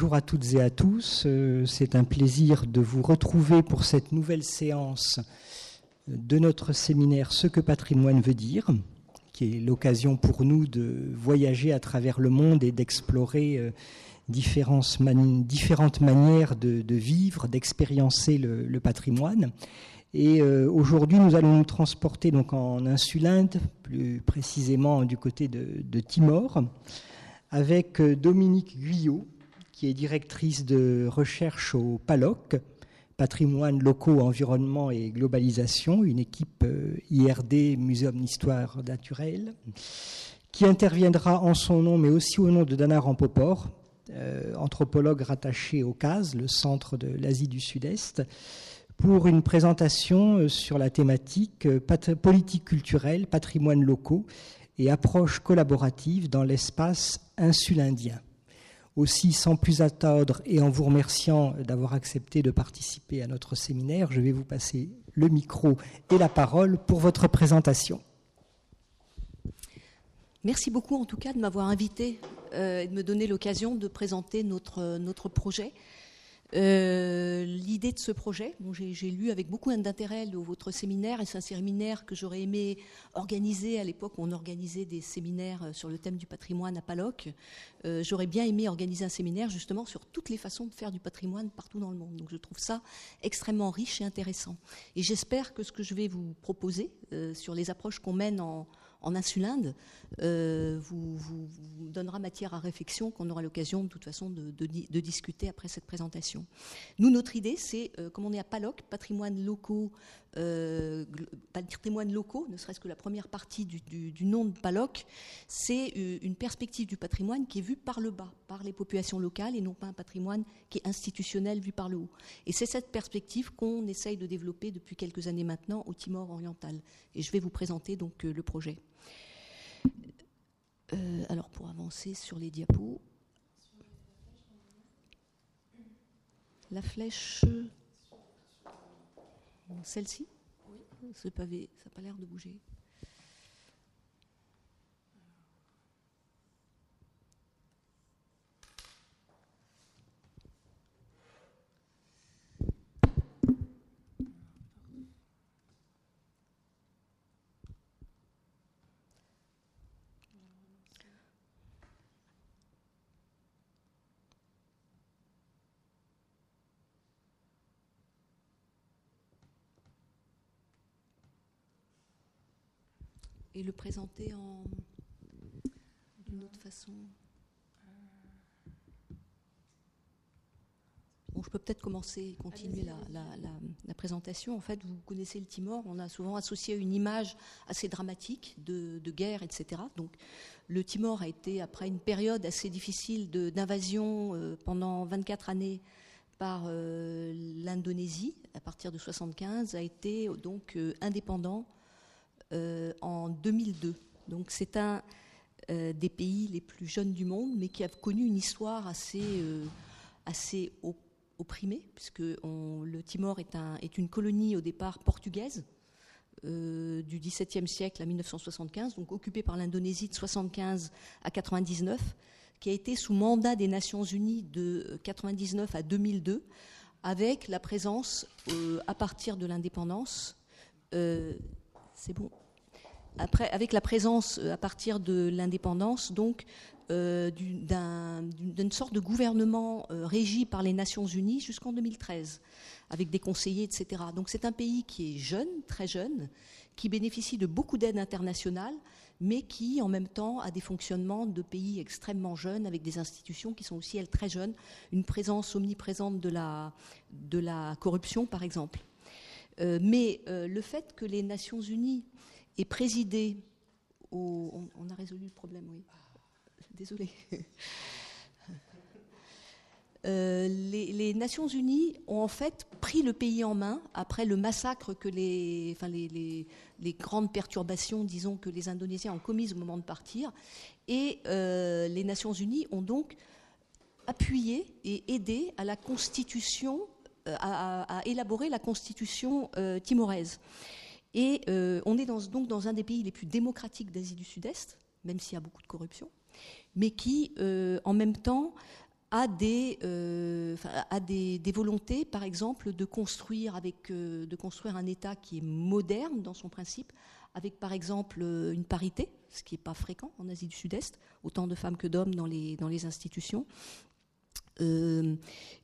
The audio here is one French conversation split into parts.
Bonjour à toutes et à tous, euh, c'est un plaisir de vous retrouver pour cette nouvelle séance de notre séminaire Ce que patrimoine veut dire, qui est l'occasion pour nous de voyager à travers le monde et d'explorer euh, différentes, manières de, vivre, d'expériencer le, patrimoine. Et euh, aujourd'hui, nous allons nous transporter donc en Insulinde, plus précisément du côté de, Timor, avec Dominique Guyot, qui est directrice de recherche au PALOC, Patrimoine locaux, environnement et globalisation, une équipe euh, IRD, Muséum d'histoire naturelle, qui interviendra en son nom, mais aussi au nom de Dana Rampopor, euh, anthropologue rattaché au CAS, le centre de l'Asie du Sud-Est, pour une présentation euh, sur la thématique politique culturelle, patrimoine locaux et approche collaborative dans l'espace insulindien. Aussi, sans plus attendre et en vous remerciant d'avoir accepté de participer à notre séminaire, je vais vous passer le micro et la parole pour votre présentation. Merci beaucoup en tout cas de m'avoir invité euh, et de me donner l'occasion de présenter notre, notre projet. Euh, l'idée de ce projet, j'ai lu avec beaucoup d'intérêt votre séminaire, et c'est un séminaire que j'aurais aimé organiser à l'époque où on organisait des séminaires euh, sur le thème du patrimoine à Paloc. Euh, j'aurais bien aimé organiser un séminaire justement sur toutes les façons de faire du patrimoine partout dans le monde. Donc je trouve ça extrêmement riche et intéressant. Et j'espère que ce que je vais vous proposer sur les approches qu'on mène en, en Insulinde euh, vous, donnera matière à réflexion qu'on aura l'occasion de toute façon de, discuter après cette présentation. Nous, notre idée, c'est, euh, comme on est à PALOC, patrimoine locaux, euh, patrimoine locaux, ne serait-ce que la première partie du, nom de PALOC, c'est une perspective du patrimoine qui est vue par le bas, par les populations locales, et non pas un patrimoine qui est institutionnel vu par le haut. Et c'est cette perspective qu'on essaye de développer depuis quelques années maintenant au Timor oriental. Et je vais vous présenter donc le projet. Euh, alors pour avancer sur les diapos, la flèche, celle-ci, ce pavé, ça n'a pas l'air de bouger. Et le présenter en d'une autre façon Bon, je peux peut-être commencer et continuer la, présentation. En fait, vous connaissez le Timor, on a souvent associé une image assez dramatique de, guerre, etc. Donc, le Timor a été, après une période assez difficile d'invasion euh, pendant 24 années par euh, l'Indonésie, à partir de 75, a été donc euh, indépendant en 2002. Donc c'est un euh, des pays les plus jeunes du monde, mais qui a connu une histoire assez, euh, assez opprimée, puisque le Timor est, une colonie au départ portugaise. du XVIIe siècle à 1975, donc occupée par l'Indonésie de 75 à 99, qui a été sous mandat des Nations Unies de 99 à 2002, avec la présence, à partir de l'indépendance, c'est bon. Après, avec la présence euh, à partir de l'indépendance, donc euh, d'une sorte de gouvernement euh, régi par les Nations Unies jusqu'en 2013, avec des conseillers, etc. Donc c'est un pays qui est jeune, très jeune, qui bénéficie de beaucoup d'aide internationale, mais qui en même temps a des fonctionnements de pays extrêmement jeunes, avec des institutions qui sont aussi, elles, très jeunes, une présence omniprésente de la, de la corruption, par exemple. Mais le fait que les Nations Unies et présidé. On, a résolu le problème, oui. Désolée. Euh, les, Nations Unies ont en fait pris le pays en main après le massacre que les, enfin les, les, grandes perturbations, disons, que les Indonésiens ont commises au moment de partir. Et euh, les Nations Unies ont donc appuyé et aidé à la constitution, euh, à, élaborer la constitution timoraise. Et euh, on est donc dans un des pays les plus démocratiques d'Asie du Sud-Est, même s'il y a beaucoup de corruption, mais qui, euh, en même temps, a des, volontés, par exemple, de construire, un État qui est moderne dans son principe, avec par exemple une parité, ce qui n'est pas fréquent en Asie du Sud-Est, autant de femmes que d'hommes dans les institutions, euh,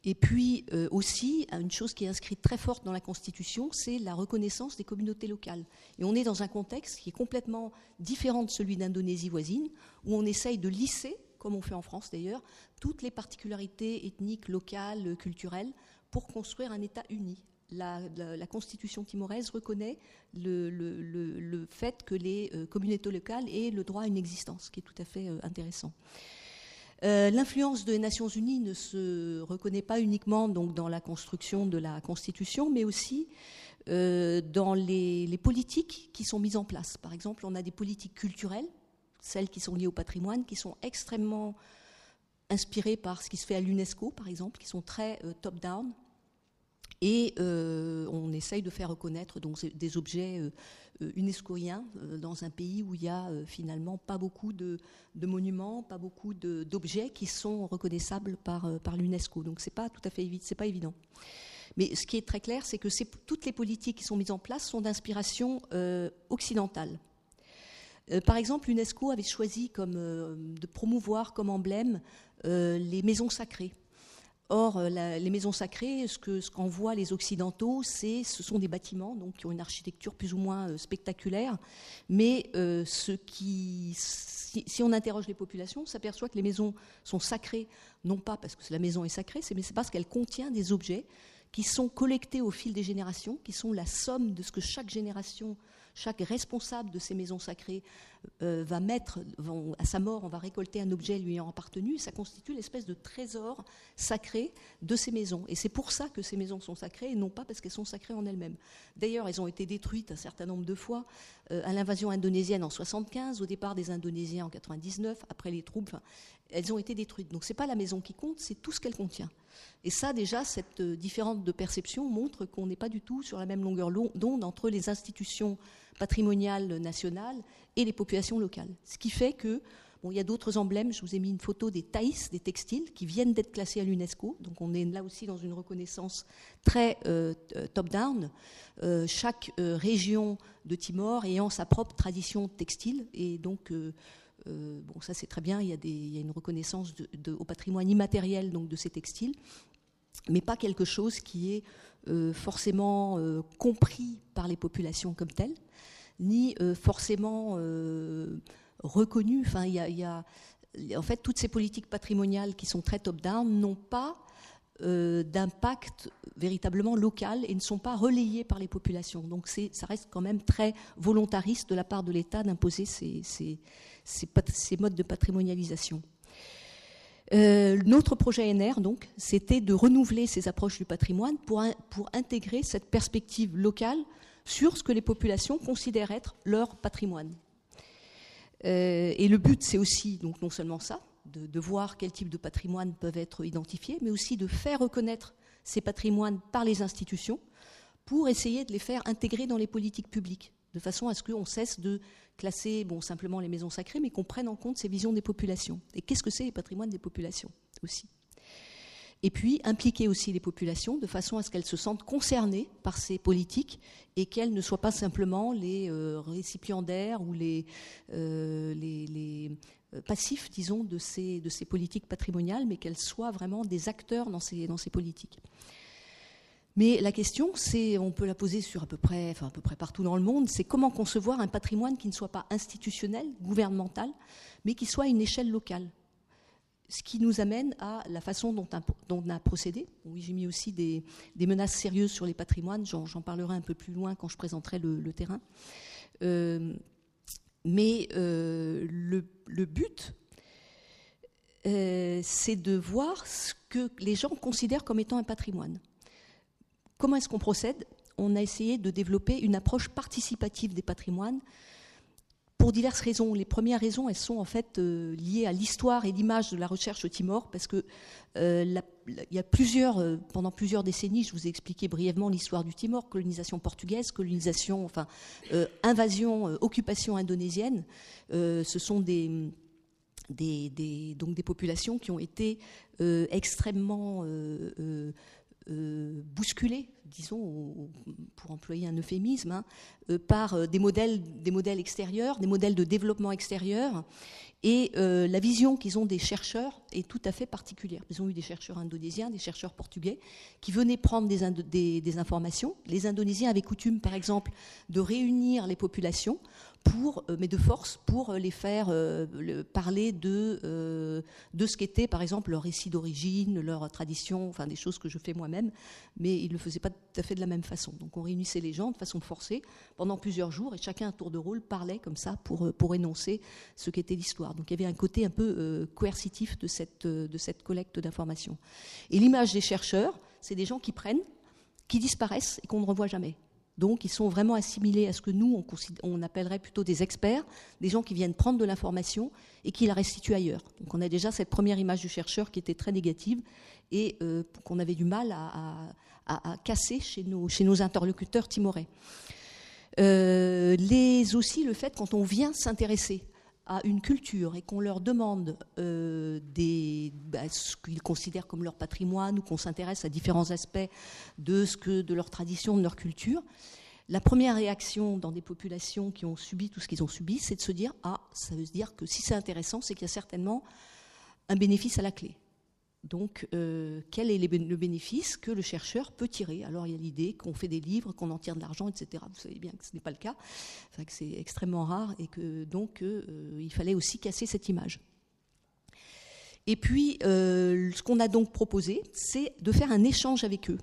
et puis euh, aussi, une chose qui est inscrite très forte dans la Constitution, c'est la reconnaissance des communautés locales. Et on est dans un contexte qui est complètement différent de celui d'Indonésie voisine, où on essaye de lisser, comme on fait en France d'ailleurs, toutes les particularités ethniques, locales, culturelles, pour construire un État uni. La, Constitution timoraise reconnaît le, fait que les euh, communautés locales aient le droit à une existence, ce qui est tout à fait intéressant. Euh, l'influence des Nations Unies ne se reconnaît pas uniquement donc, dans la construction de la Constitution, mais aussi euh, dans les, politiques qui sont mises en place. Par exemple, on a des politiques culturelles, celles qui sont liées au patrimoine, qui sont extrêmement inspirées par ce qui se fait à l'UNESCO, par exemple, qui sont très euh, top-down. Et on essaye de faire reconnaître des objets euh, unescoien euh, dans un pays où il y a euh, finalement pas beaucoup de, monuments, pas beaucoup d'objets qui sont reconnaissables par, l'UNESCO. Donc c'est pas tout à fait évident. Mais ce qui est très clair, c'est que toutes les politiques qui sont mises en place sont d'inspiration occidentale. par exemple, l'UNESCO avait choisi de promouvoir comme emblème les maisons sacrées. Or, euh, les maisons sacrées, ce qu'en voient les Occidentaux, ce sont des bâtiments donc, qui ont une architecture plus ou moins euh, spectaculaire, mais euh, si, on interroge les populations, on s'aperçoit que les maisons sont sacrées, non pas parce que la maison est sacrée, mais parce qu'elle contient des objets qui sont collectés au fil des générations, qui sont la somme de ce que chaque génération chaque responsable de ces maisons sacrées euh, va mettre, à sa mort, on va récolter un objet lui ayant appartenu, ça constitue l'espèce de trésor sacré de ces maisons. Et c'est pour ça que ces maisons sont sacrées, et non pas parce qu'elles sont sacrées en elles-mêmes. D'ailleurs, elles ont été détruites un certain nombre de fois, euh, à l'invasion indonésienne en 75, au départ des Indonésiens en 99, après les troupes, elles ont été détruites. Donc ce n'est pas la maison qui compte, c'est tout ce qu'elle contient. Et ça, déjà, cette euh, différence de perception montre qu'on n'est pas du tout sur la même longueur d'onde entre les institutions patrimoniales nationales et les populations locales. Ce qui fait que, bon, il y a d'autres emblèmes, je vous ai mis une photo des taïs, des textiles, qui viennent d'être classés à l'UNESCO. Donc on est là aussi dans une reconnaissance très euh, euh, top-down. chaque région de Timor ayant sa propre tradition textile. Et donc euh, bon, ça c'est très bien, il y, a une reconnaissance au patrimoine immatériel donc, de ces textiles, mais pas quelque chose qui est euh, forcément euh, compris par les populations comme telles, ni forcément reconnu. Enfin, y, a, en fait, toutes ces politiques patrimoniales qui sont très top-down n'ont pas d'impact véritablement local et ne sont pas relayées par les populations. Donc ça reste quand même très volontariste de la part de l'État d'imposer ces, modes de patrimonialisation. Euh, notre projet NR, donc, c'était de renouveler ces approches du patrimoine pour, intégrer cette perspective locale sur ce que les populations considèrent être leur patrimoine. Euh, et le but, c'est aussi, donc, non seulement ça, de, de, voir quel type de patrimoine peuvent être identifiés, mais aussi de faire reconnaître ces patrimoines par les institutions pour essayer de les faire intégrer dans les politiques publiques, de façon à ce qu'on cesse de classer simplement les maisons sacrées, mais qu'on prenne en compte ces visions des populations. Et qu'est-ce que c'est les patrimoines des populations aussi? Et puis impliquer aussi les populations de façon à ce qu'elles se sentent concernées par ces politiques et qu'elles ne soient pas simplement les euh, récipiendaires ou les, euh, euh, passifs, disons, de ces, de ces politiques patrimoniales, mais qu'elles soient vraiment des acteurs dans ces, dans ces politiques. Mais la question, c'est, on peut la poser sur à peu près, partout dans le monde, c'est comment concevoir un patrimoine qui ne soit pas institutionnel, gouvernemental, mais qui soit à une échelle locale. Ce qui nous amène à la façon dont, on a procédé. Oui, j'ai mis aussi des, menaces sérieuses sur les patrimoines. J'en parlerai un peu plus loin quand je présenterai le, terrain. Euh, mais euh, le, but, euh, c'est de voir ce que les gens considèrent comme étant un patrimoine. Comment est-ce qu'on procède? On a essayé de développer une approche participative des patrimoines pour diverses raisons. Les premières raisons, elles sont en fait euh, liées à l'histoire et l'image de la recherche au Timor, parce que euh, il y a plusieurs, euh, pendant plusieurs décennies, je vous ai expliqué brièvement l'histoire du Timor, colonisation portugaise, colonisation, enfin invasion, occupation indonésienne. ce sont donc des populations qui ont été extrêmement euh, euh, bousculées, disons, pour employer un euphémisme, hein, par des modèles, des modèles extérieurs, des modèles de développement extérieur. Et la vision qu'ils ont des chercheurs est tout à fait particulière. Ils ont eu des chercheurs indonésiens, des chercheurs portugais, qui venaient prendre des informations. Les Indonésiens avaient coutume, par exemple, de réunir les populations euh, mais de force, pour euh, les faire euh, parler de, de ce qu'était, par exemple, leur récit d'origine, leur tradition, enfin des choses que je fais moi-même, mais ils ne le faisaient pas tout à fait de la même façon. Donc on réunissait les gens de façon forcée pendant plusieurs jours et chacun à tour de rôle parlait comme ça pour, pour énoncer ce qu'était l'histoire. Donc il y avait un côté un peu coercitif de cette, de cette collecte d'informations. Et l'image des chercheurs, c'est des gens qui prennent, qui disparaissent et qu'on ne revoit jamais. Donc, ils sont vraiment assimilés à ce que nous, on, appellerait plutôt des experts, des gens qui viennent prendre de l'information et qui la restituent ailleurs. Donc, on a déjà cette première image du chercheur qui était très négative et euh, qu'on avait du mal à, casser chez nos, interlocuteurs timorais. Euh, les aussi le fait quand on vient s'intéresser à une culture et qu'on leur demande euh, bah, ce qu'ils considèrent comme leur patrimoine ou qu'on s'intéresse à différents aspects de, ce que, de leur tradition, de leur culture, la première réaction dans des populations qui ont subi tout ce qu'ils ont subi, c'est de se dire Ah, ça veut dire que si c'est intéressant, c'est qu'il y a certainement un bénéfice à la clé. Donc, euh, quel est le bénéfice que le chercheur peut tirer? Alors, il y a l'idée qu'on fait des livres, qu'on en tire de l'argent, etc. Vous savez bien que ce n'est pas le cas, que c'est extrêmement rare et que donc euh, il fallait aussi casser cette image. Et puis, euh, ce qu'on a donc proposé, c'est de faire un échange avec eux.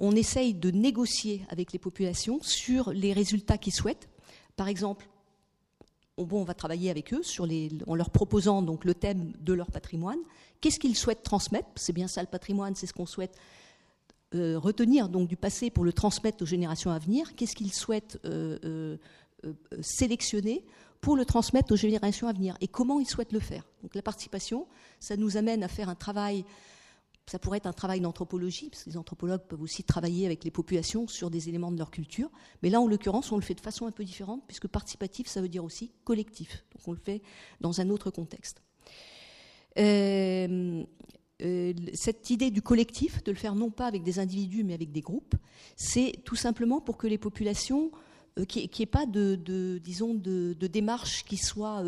On essaye de négocier avec les populations sur les résultats qu'ils souhaitent. Par exemple, on va travailler avec eux en leur proposant donc le thème de leur patrimoine Qu'est-ce qu'ils souhaitent transmettre? C'est bien ça le patrimoine, c'est ce qu'on souhaite euh, retenir donc du passé pour le transmettre aux générations à venir. Qu'est-ce qu'ils souhaitent euh, euh, sélectionner pour le transmettre aux générations à venir? Et comment ils souhaitent le faire? Donc la participation, ça nous amène à faire un travail, ça pourrait être un travail d'anthropologie, parce que les anthropologues peuvent aussi travailler avec les populations sur des éléments de leur culture, mais là en l'occurrence on le fait de façon un peu différente, puisque participatif ça veut dire aussi collectif, donc on le fait dans un autre contexte. Euh, euh, cette idée du collectif, de le faire non pas avec des individus mais avec des groupes, c'est tout simplement pour que les populations, euh, qu'il n'y ait pas de, disons, de, démarche qui soit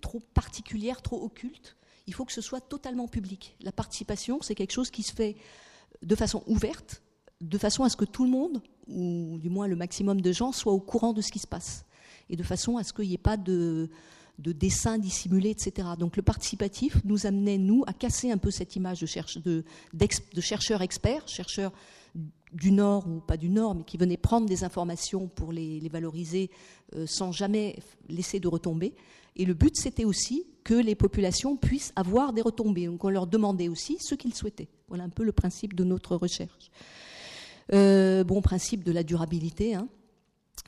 trop particulière, trop occulte. Il faut que ce soit totalement public. La participation, c'est quelque chose qui se fait de façon ouverte, de façon à ce que tout le monde, ou du moins le maximum de gens, soit au courant de ce qui se passe. Et de façon à ce qu'il n'y ait pas de, de dessins dissimulés, etc. Donc le participatif nous amenait, nous, à casser un peu cette image de, chercheurs experts, chercheurs du Nord ou pas du Nord, mais qui venaient prendre des informations pour les, valoriser euh, sans jamais laisser de retombées. Et le but, c'était aussi que les populations puissent avoir des retombées. Donc on leur demandait aussi ce qu'ils souhaitaient. Voilà un peu le principe de notre recherche. Euh, bon, principe de la durabilité. Hein.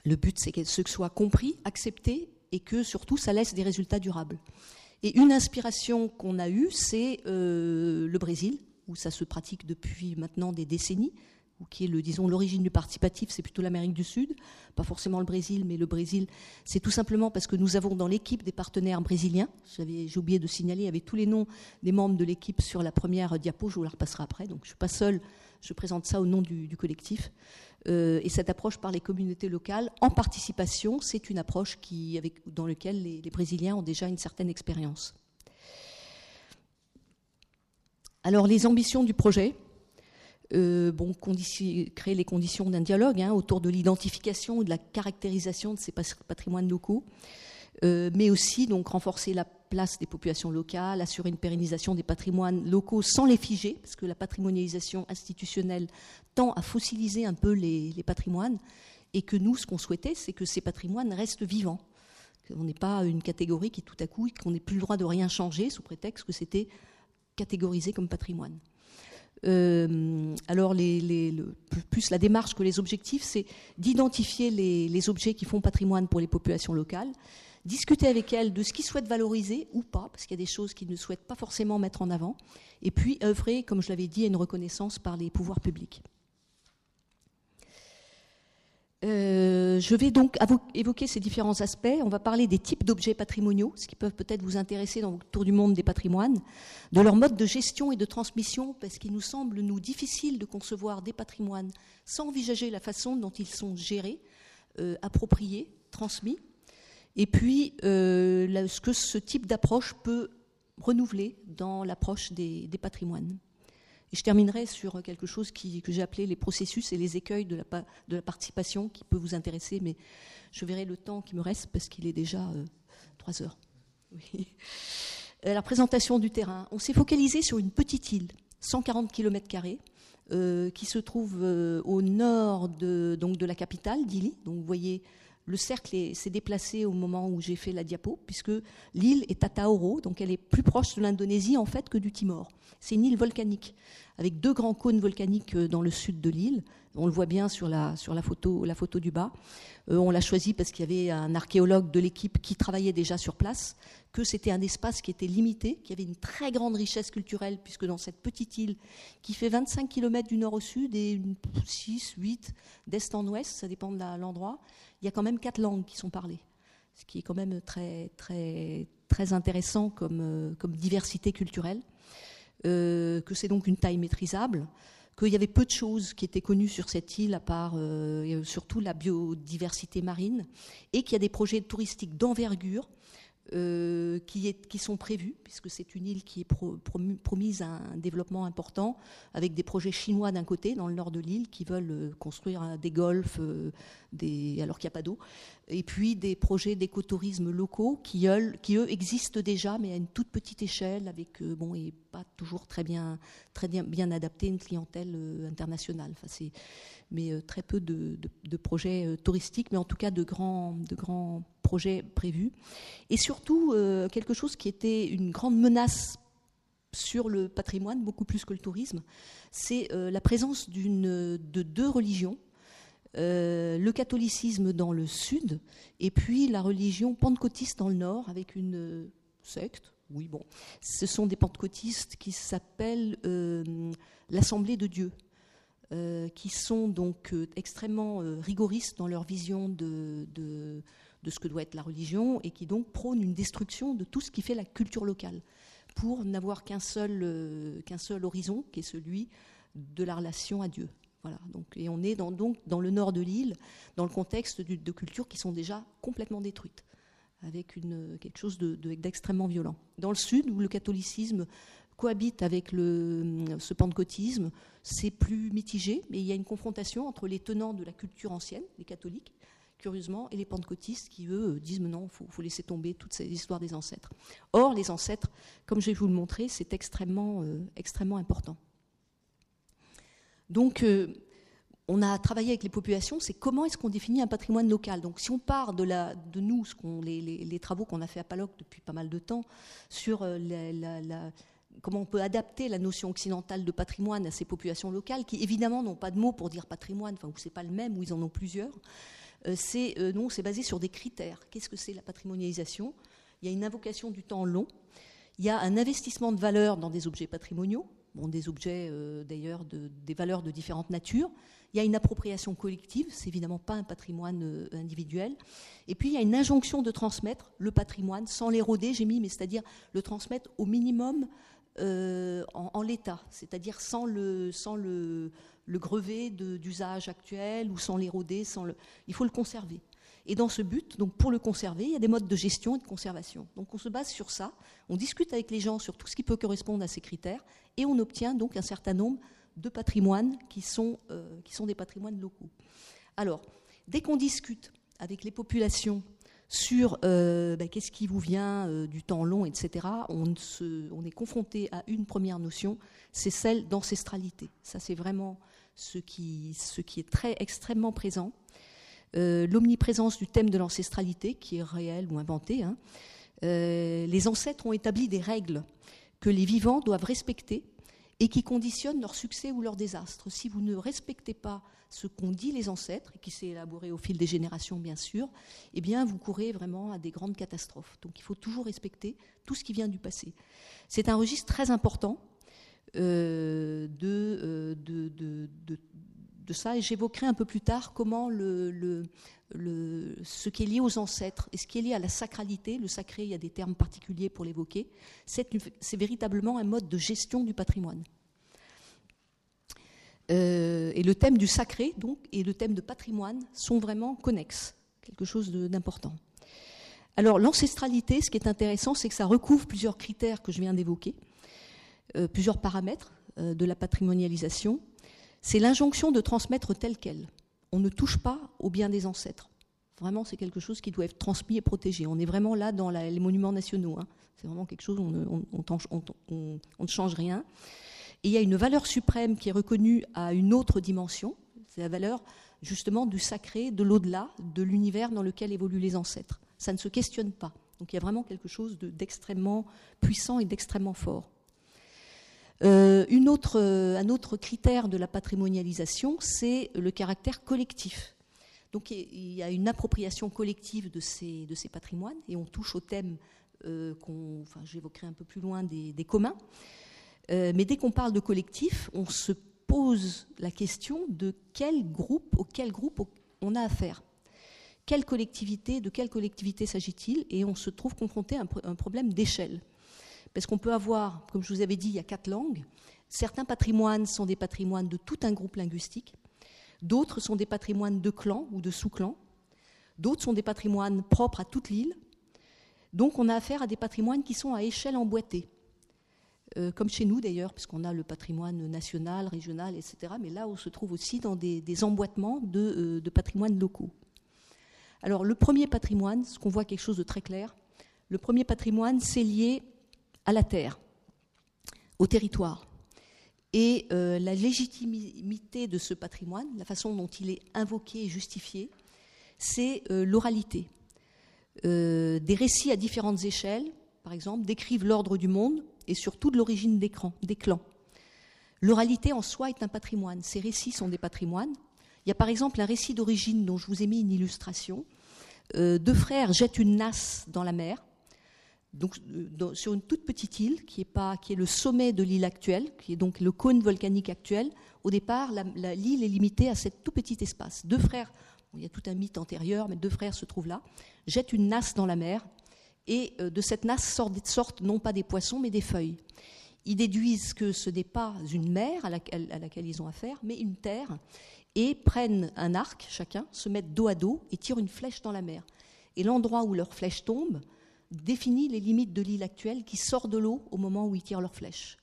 Le but, c'est que ce soit compris, accepté et que surtout ça laisse des résultats durables. Et une inspiration qu'on a eue, c'est euh, le Brésil, où ça se pratique depuis maintenant des décennies, ou qui est le, disons, l'origine du participatif, c'est plutôt l'Amérique du Sud, pas forcément le Brésil, mais le Brésil, c'est tout simplement parce que nous avons dans l'équipe des partenaires brésiliens. J'ai oublié de signaler, avait tous les noms des membres de l'équipe sur la première diapo, je vous la repasserai après, donc je ne suis pas seule, je présente ça au nom du collectif. Euh, et cette approche par les communautés locales en participation, c'est une approche qui, avec, dans laquelle les, Brésiliens ont déjà une certaine expérience. Alors les ambitions du projet, euh, créer les conditions d'un dialogue hein, autour de l'identification et de la caractérisation de ces patrimoines locaux, euh, mais aussi donc renforcer la place des populations locales, assurer une pérennisation des patrimoines locaux sans les figer, parce que la patrimonialisation institutionnelle tend à fossiliser un peu les, patrimoines, et que nous, ce qu'on souhaitait, c'est que ces patrimoines restent vivants. On n'est pas une catégorie qui tout à coup, qu'on n'ait plus le droit de rien changer sous prétexte que c'était catégorisé comme patrimoine. Euh, alors, les, plus la démarche que les objectifs, c'est d'identifier les, objets qui font patrimoine pour les populations locales, discuter avec elles de ce qu'ils souhaitent valoriser ou pas, parce qu'il y a des choses qu'ils ne souhaitent pas forcément mettre en avant, et puis œuvrer, comme je l'avais dit, à une reconnaissance par les pouvoirs publics. Euh, je vais donc évoquer ces différents aspects. On va parler des types d'objets patrimoniaux, ce qui peut peut-être vous intéresser dans le tour du monde des patrimoines, de leur mode de gestion et de transmission, parce qu'il nous semble, nous, difficile de concevoir des patrimoines sans envisager la façon dont ils sont gérés, euh, appropriés, transmis, et puis euh, ce que ce type d'approche peut renouveler dans l'approche des patrimoines. Et je terminerai sur quelque chose que j'ai appelé les processus et les écueils de la, participation qui peut vous intéresser, mais je verrai le temps qui me reste parce qu'il est déjà euh, trois heures. Euh, la présentation du terrain. On s'est focalisé sur une petite île, 140 km, euh, qui se trouve au nord de, donc de la capitale, Dili. Donc vous voyez le cercle s'est déplacé au moment où j'ai fait la diapo, puisque l'île est à Taoro, donc elle est plus proche de l'Indonésie en fait que du Timor. C'est une île volcanique, avec deux grands cônes volcaniques euh, dans le sud de l'île. On le voit bien sur la, photo du bas. Euh, on l'a choisi parce qu'il y avait un archéologue de l'équipe qui travaillait déjà sur place, que c'était un espace qui était limité, qui avait une très grande richesse culturelle, puisque dans cette petite île qui fait 25 km du nord au sud et 6, 8 d'est en ouest, ça dépend de l'endroit, il y a quand même quatre langues qui sont parlées, ce qui est quand même très, intéressant comme, euh, comme diversité culturelle, euh, que c'est donc une taille maîtrisable, qu'il y avait peu de choses qui étaient connues sur cette île, à part euh, surtout la biodiversité marine, et qu'il y a des projets touristiques d'envergure euh, qui, sont prévus, puisque c'est une île qui est promise à un développement important, avec des projets chinois d'un côté, dans le nord de l'île, qui veulent euh, construire des golfs, euh, des, alors qu'il n'y a pas d'eau, et puis des projets d'écotourisme locaux qui, eux, existent déjà, mais à une toute petite échelle, avec, bon, et pas toujours très bien, très bien, bien adapté à une clientèle internationale. Enfin, mais euh, très peu de, projets euh, touristiques, mais en tout cas de grands, de grands projets prévus. Et surtout, euh, quelque chose qui était une grande menace sur le patrimoine, beaucoup plus que le tourisme, c'est la présence de deux religions, le catholicisme dans le sud et puis la religion pentecôtiste dans le nord, avec une secte. Oui, bon, ce sont des pentecôtistes qui s'appellent l'Assemblée de Dieu. Euh, qui sont donc euh, extrêmement euh, rigoristes dans leur vision de, de, ce que doit être la religion et qui donc prônent une destruction de tout ce qui fait la culture locale pour n'avoir qu'un seul, qu'un seul horizon qui est celui de la relation à Dieu. Et on est dans, donc dans le nord de l'île, dans le contexte de, cultures qui sont déjà complètement détruites, avec quelque chose d'extrêmement violent. Dans le sud, où le catholicisme cohabite avec ce pentecôtisme, c'est plus mitigé, mais il y a une confrontation entre les tenants de la culture ancienne, les catholiques, curieusement, et les pentecôtistes qui, eux, disent non, il faut, laisser tomber toutes ces histoires des ancêtres. Or, les ancêtres, comme je vais vous le montrer, c'est extrêmement, euh, extrêmement important. Donc, euh, on a travaillé avec les populations, c'est comment est-ce qu'on définit un patrimoine local. Donc, si on part de, nous, les, travaux qu'on a fait à Paloc depuis pas mal de temps, sur euh, comment on peut adapter la notion occidentale de patrimoine à ces populations locales qui évidemment n'ont pas de mots pour dire patrimoine, enfin où c'est pas le même, où ils en ont plusieurs. Euh, c'est c'est basé sur des critères. Qu'est-ce que c'est la patrimonialisation? Il y a une invocation du temps long. Il y a un investissement de valeur dans des objets patrimoniaux, bon, des objets euh, d'ailleurs de, des valeurs de différentes natures. Il y a une appropriation collective, c'est évidemment pas un patrimoine individuel. Et puis il y a une injonction de transmettre le patrimoine sans l'éroder, j'ai mis, mais c'est-à-dire le transmettre au minimum euh, en, l'état, c'est-à-dire sans le, sans le grever d'usage actuel ou sans l'éroder, sans le, il faut le conserver. Et dans ce but, donc pour le conserver, il y a des modes de gestion et de conservation. Donc on se base sur ça, on discute avec les gens sur tout ce qui peut correspondre à ces critères, et on obtient donc un certain nombre de patrimoines qui sont, euh, qui sont des patrimoines locaux. Alors, dès qu'on discute avec les populations sur euh, ben, qu'est-ce qui vous vient euh, du temps long, etc., on, on est confronté à une première notion, c'est celle d'ancestralité. Ça, c'est vraiment ce qui, ce qui est très extrêmement présent. Euh, l'omniprésence du thème de l'ancestralité, qui est réel ou inventé. Hein. les ancêtres ont établi des règles que les vivants doivent respecter et qui conditionnent leur succès ou leur désastre. Si vous ne respectez pas ce qu'ont dit les ancêtres, et qui s'est élaboré au fil des générations bien sûr, eh bien vous courez vraiment à des grandes catastrophes. Donc il faut toujours respecter tout ce qui vient du passé. C'est un registre très important euh, euh, de, de, de ça et j'évoquerai un peu plus tard comment ce qui est lié aux ancêtres et ce qui est lié à la sacralité, le sacré, il y a des termes particuliers pour l'évoquer, c'est véritablement un mode de gestion du patrimoine. Euh, et le thème du sacré donc, et le thème de patrimoine sont vraiment connexes, quelque chose d'important. Alors l'ancestralité, ce qui est intéressant, c'est que ça recouvre plusieurs critères que je viens d'évoquer, euh, plusieurs paramètres euh, de la patrimonialisation. C'est l'injonction de transmettre tel quel. On ne touche pas au bien des ancêtres. Vraiment, c'est quelque chose qui doit être transmis et protégé. On est vraiment là dans les monuments nationaux. Hein. C'est vraiment quelque chose, on on ne change rien. Et il y a une valeur suprême qui est reconnue à une autre dimension, c'est la valeur justement du sacré, de l'au-delà, de l'univers dans lequel évoluent les ancêtres. Ça ne se questionne pas. Donc il y a vraiment quelque chose d'extrêmement puissant et d'extrêmement fort. Euh, euh, un autre critère de la patrimonialisation, c'est le caractère collectif. Donc il y a une appropriation collective de ces, patrimoines, et on touche au thème euh, qu'on, enfin, j'évoquerai un peu plus loin des, des communs. Euh, mais dès qu'on parle de collectif, on se pose la question de quel groupe, auquel groupe on a affaire. Quelle collectivité, de quelle collectivité s'agit-il Et on se trouve confronté à un, problème d'échelle. Parce qu'on peut avoir, comme je vous avais dit, il y a quatre langues. Certains patrimoines sont des patrimoines de tout un groupe linguistique. D'autres sont des patrimoines de clans ou de sous-clans. D'autres sont des patrimoines propres à toute l'île. Donc on a affaire à des patrimoines qui sont à échelle emboîtée. Euh, comme chez nous d'ailleurs, puisqu'on a le patrimoine national, régional, etc. Mais là, on se trouve aussi dans des, emboîtements de, euh, patrimoine locaux. Alors, le premier patrimoine, ce qu'on voit quelque chose de très clair, le premier patrimoine, c'est lié à la terre, au territoire. Et euh, la légitimité de ce patrimoine, la façon dont il est invoqué et justifié, c'est l'oralité. des récits à différentes échelles, par exemple, décrivent l'ordre du monde, et surtout de l'origine des, des clans. L'oralité en soi est un patrimoine. Ces récits sont des patrimoines. Il y a par exemple un récit d'origine dont je vous ai mis une illustration. Euh, deux frères jettent une nasse dans la mer, donc, euh, sur une toute petite île qui est, le sommet de l'île actuelle, qui est donc le cône volcanique actuel. Au départ, l'île est limitée à cet tout petit espace. Deux frères, il y a tout un mythe antérieur, mais deux frères se trouvent là, jettent une nasse dans la mer et euh, de cette nasse sortent, non pas des poissons, mais des feuilles. Ils déduisent que ce n'est pas une mer à laquelle, ils ont affaire, mais une terre, et prennent un arc chacun, se mettent dos à dos et tirent une flèche dans la mer. Et l'endroit où leur flèche tombe définit les limites de l'île actuelle qui sort de l'eau au moment où ils tirent leur flèche.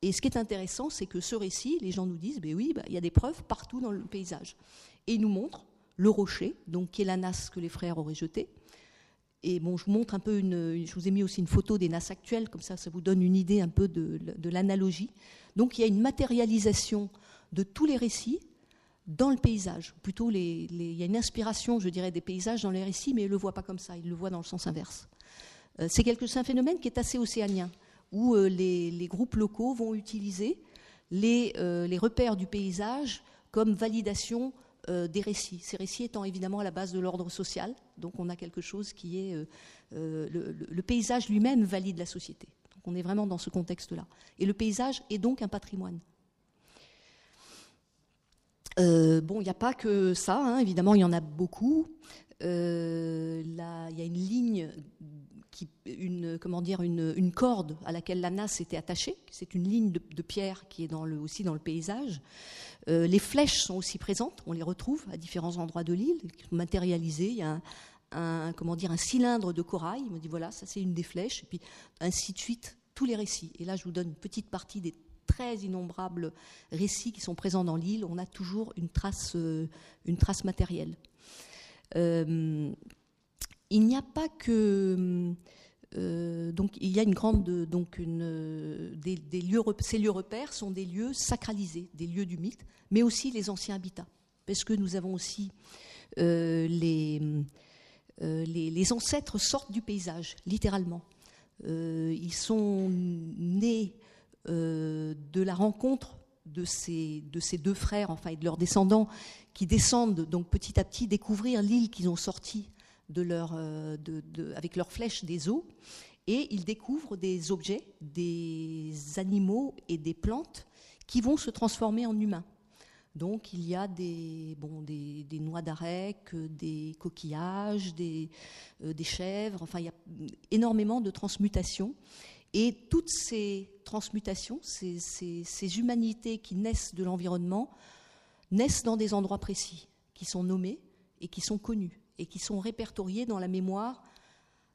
Et ce qui est intéressant, c'est que ce récit, les gens nous disent, ben oui, ben, il y a des preuves partout dans le paysage. Et ils nous montrent le rocher, donc qui est la nasse que les frères auraient jetée, et bon, je vous montre un peu une, je vous ai mis aussi une photo des NAS actuelles, comme ça, ça vous donne une idée un peu de, l'analogie. Donc, il y a une matérialisation de tous les récits dans le paysage. Plutôt, il y a une inspiration, je dirais, des paysages dans les récits, mais ils ne le voient pas comme ça, ils le voient dans le sens inverse. Euh, c'est, un phénomène qui est assez océanien, où euh, les, groupes locaux vont utiliser les, euh, repères du paysage comme validation des récits. Ces récits étant évidemment à la base de l'ordre social, donc on a quelque chose qui est le, paysage lui-même valide la société. Donc on est vraiment dans ce contexte-là. Et le paysage est donc un patrimoine. bon, il n'y a pas que ça, hein. évidemment, il y en a beaucoup. il y a une ligne, une, comment dire, une, corde à laquelle la nasse était attachée. C'est une ligne de, pierre qui est dans le, aussi dans le paysage. Euh, les flèches sont aussi présentes, on les retrouve à différents endroits de l'île, matérialisées. Il y a un, comment dire, un cylindre de corail, il me dit voilà, ça c'est une des flèches, et puis ainsi de suite, tous les récits. Et là, je vous donne une petite partie des très innombrables récits qui sont présents dans l'île. On a toujours une trace, euh, une trace matérielle. Euh, il n'y a pas que euh, donc il y a une grande donc une des, lieux ces lieux repères sont des lieux sacralisés, des lieux du mythe, mais aussi les anciens habitats, parce que nous avons aussi euh, euh, les, les, ancêtres sortent du paysage littéralement. ils sont nés de la rencontre de ces, de ces deux frères, enfin et de leurs descendants, qui descendent donc petit à petit découvrir l'île qu'ils ont sortie de leur, euh, avec leurs flèches des eaux, et ils découvrent des objets, des animaux et des plantes qui vont se transformer en humains. Donc il y a des, noix d'arec, des coquillages, des, des, chèvres, enfin il y a énormément de transmutations. Et toutes ces transmutations, ces humanités qui naissent de l'environnement, naissent dans des endroits précis, qui sont nommés et qui sont connus, et qui sont répertoriés dans la mémoire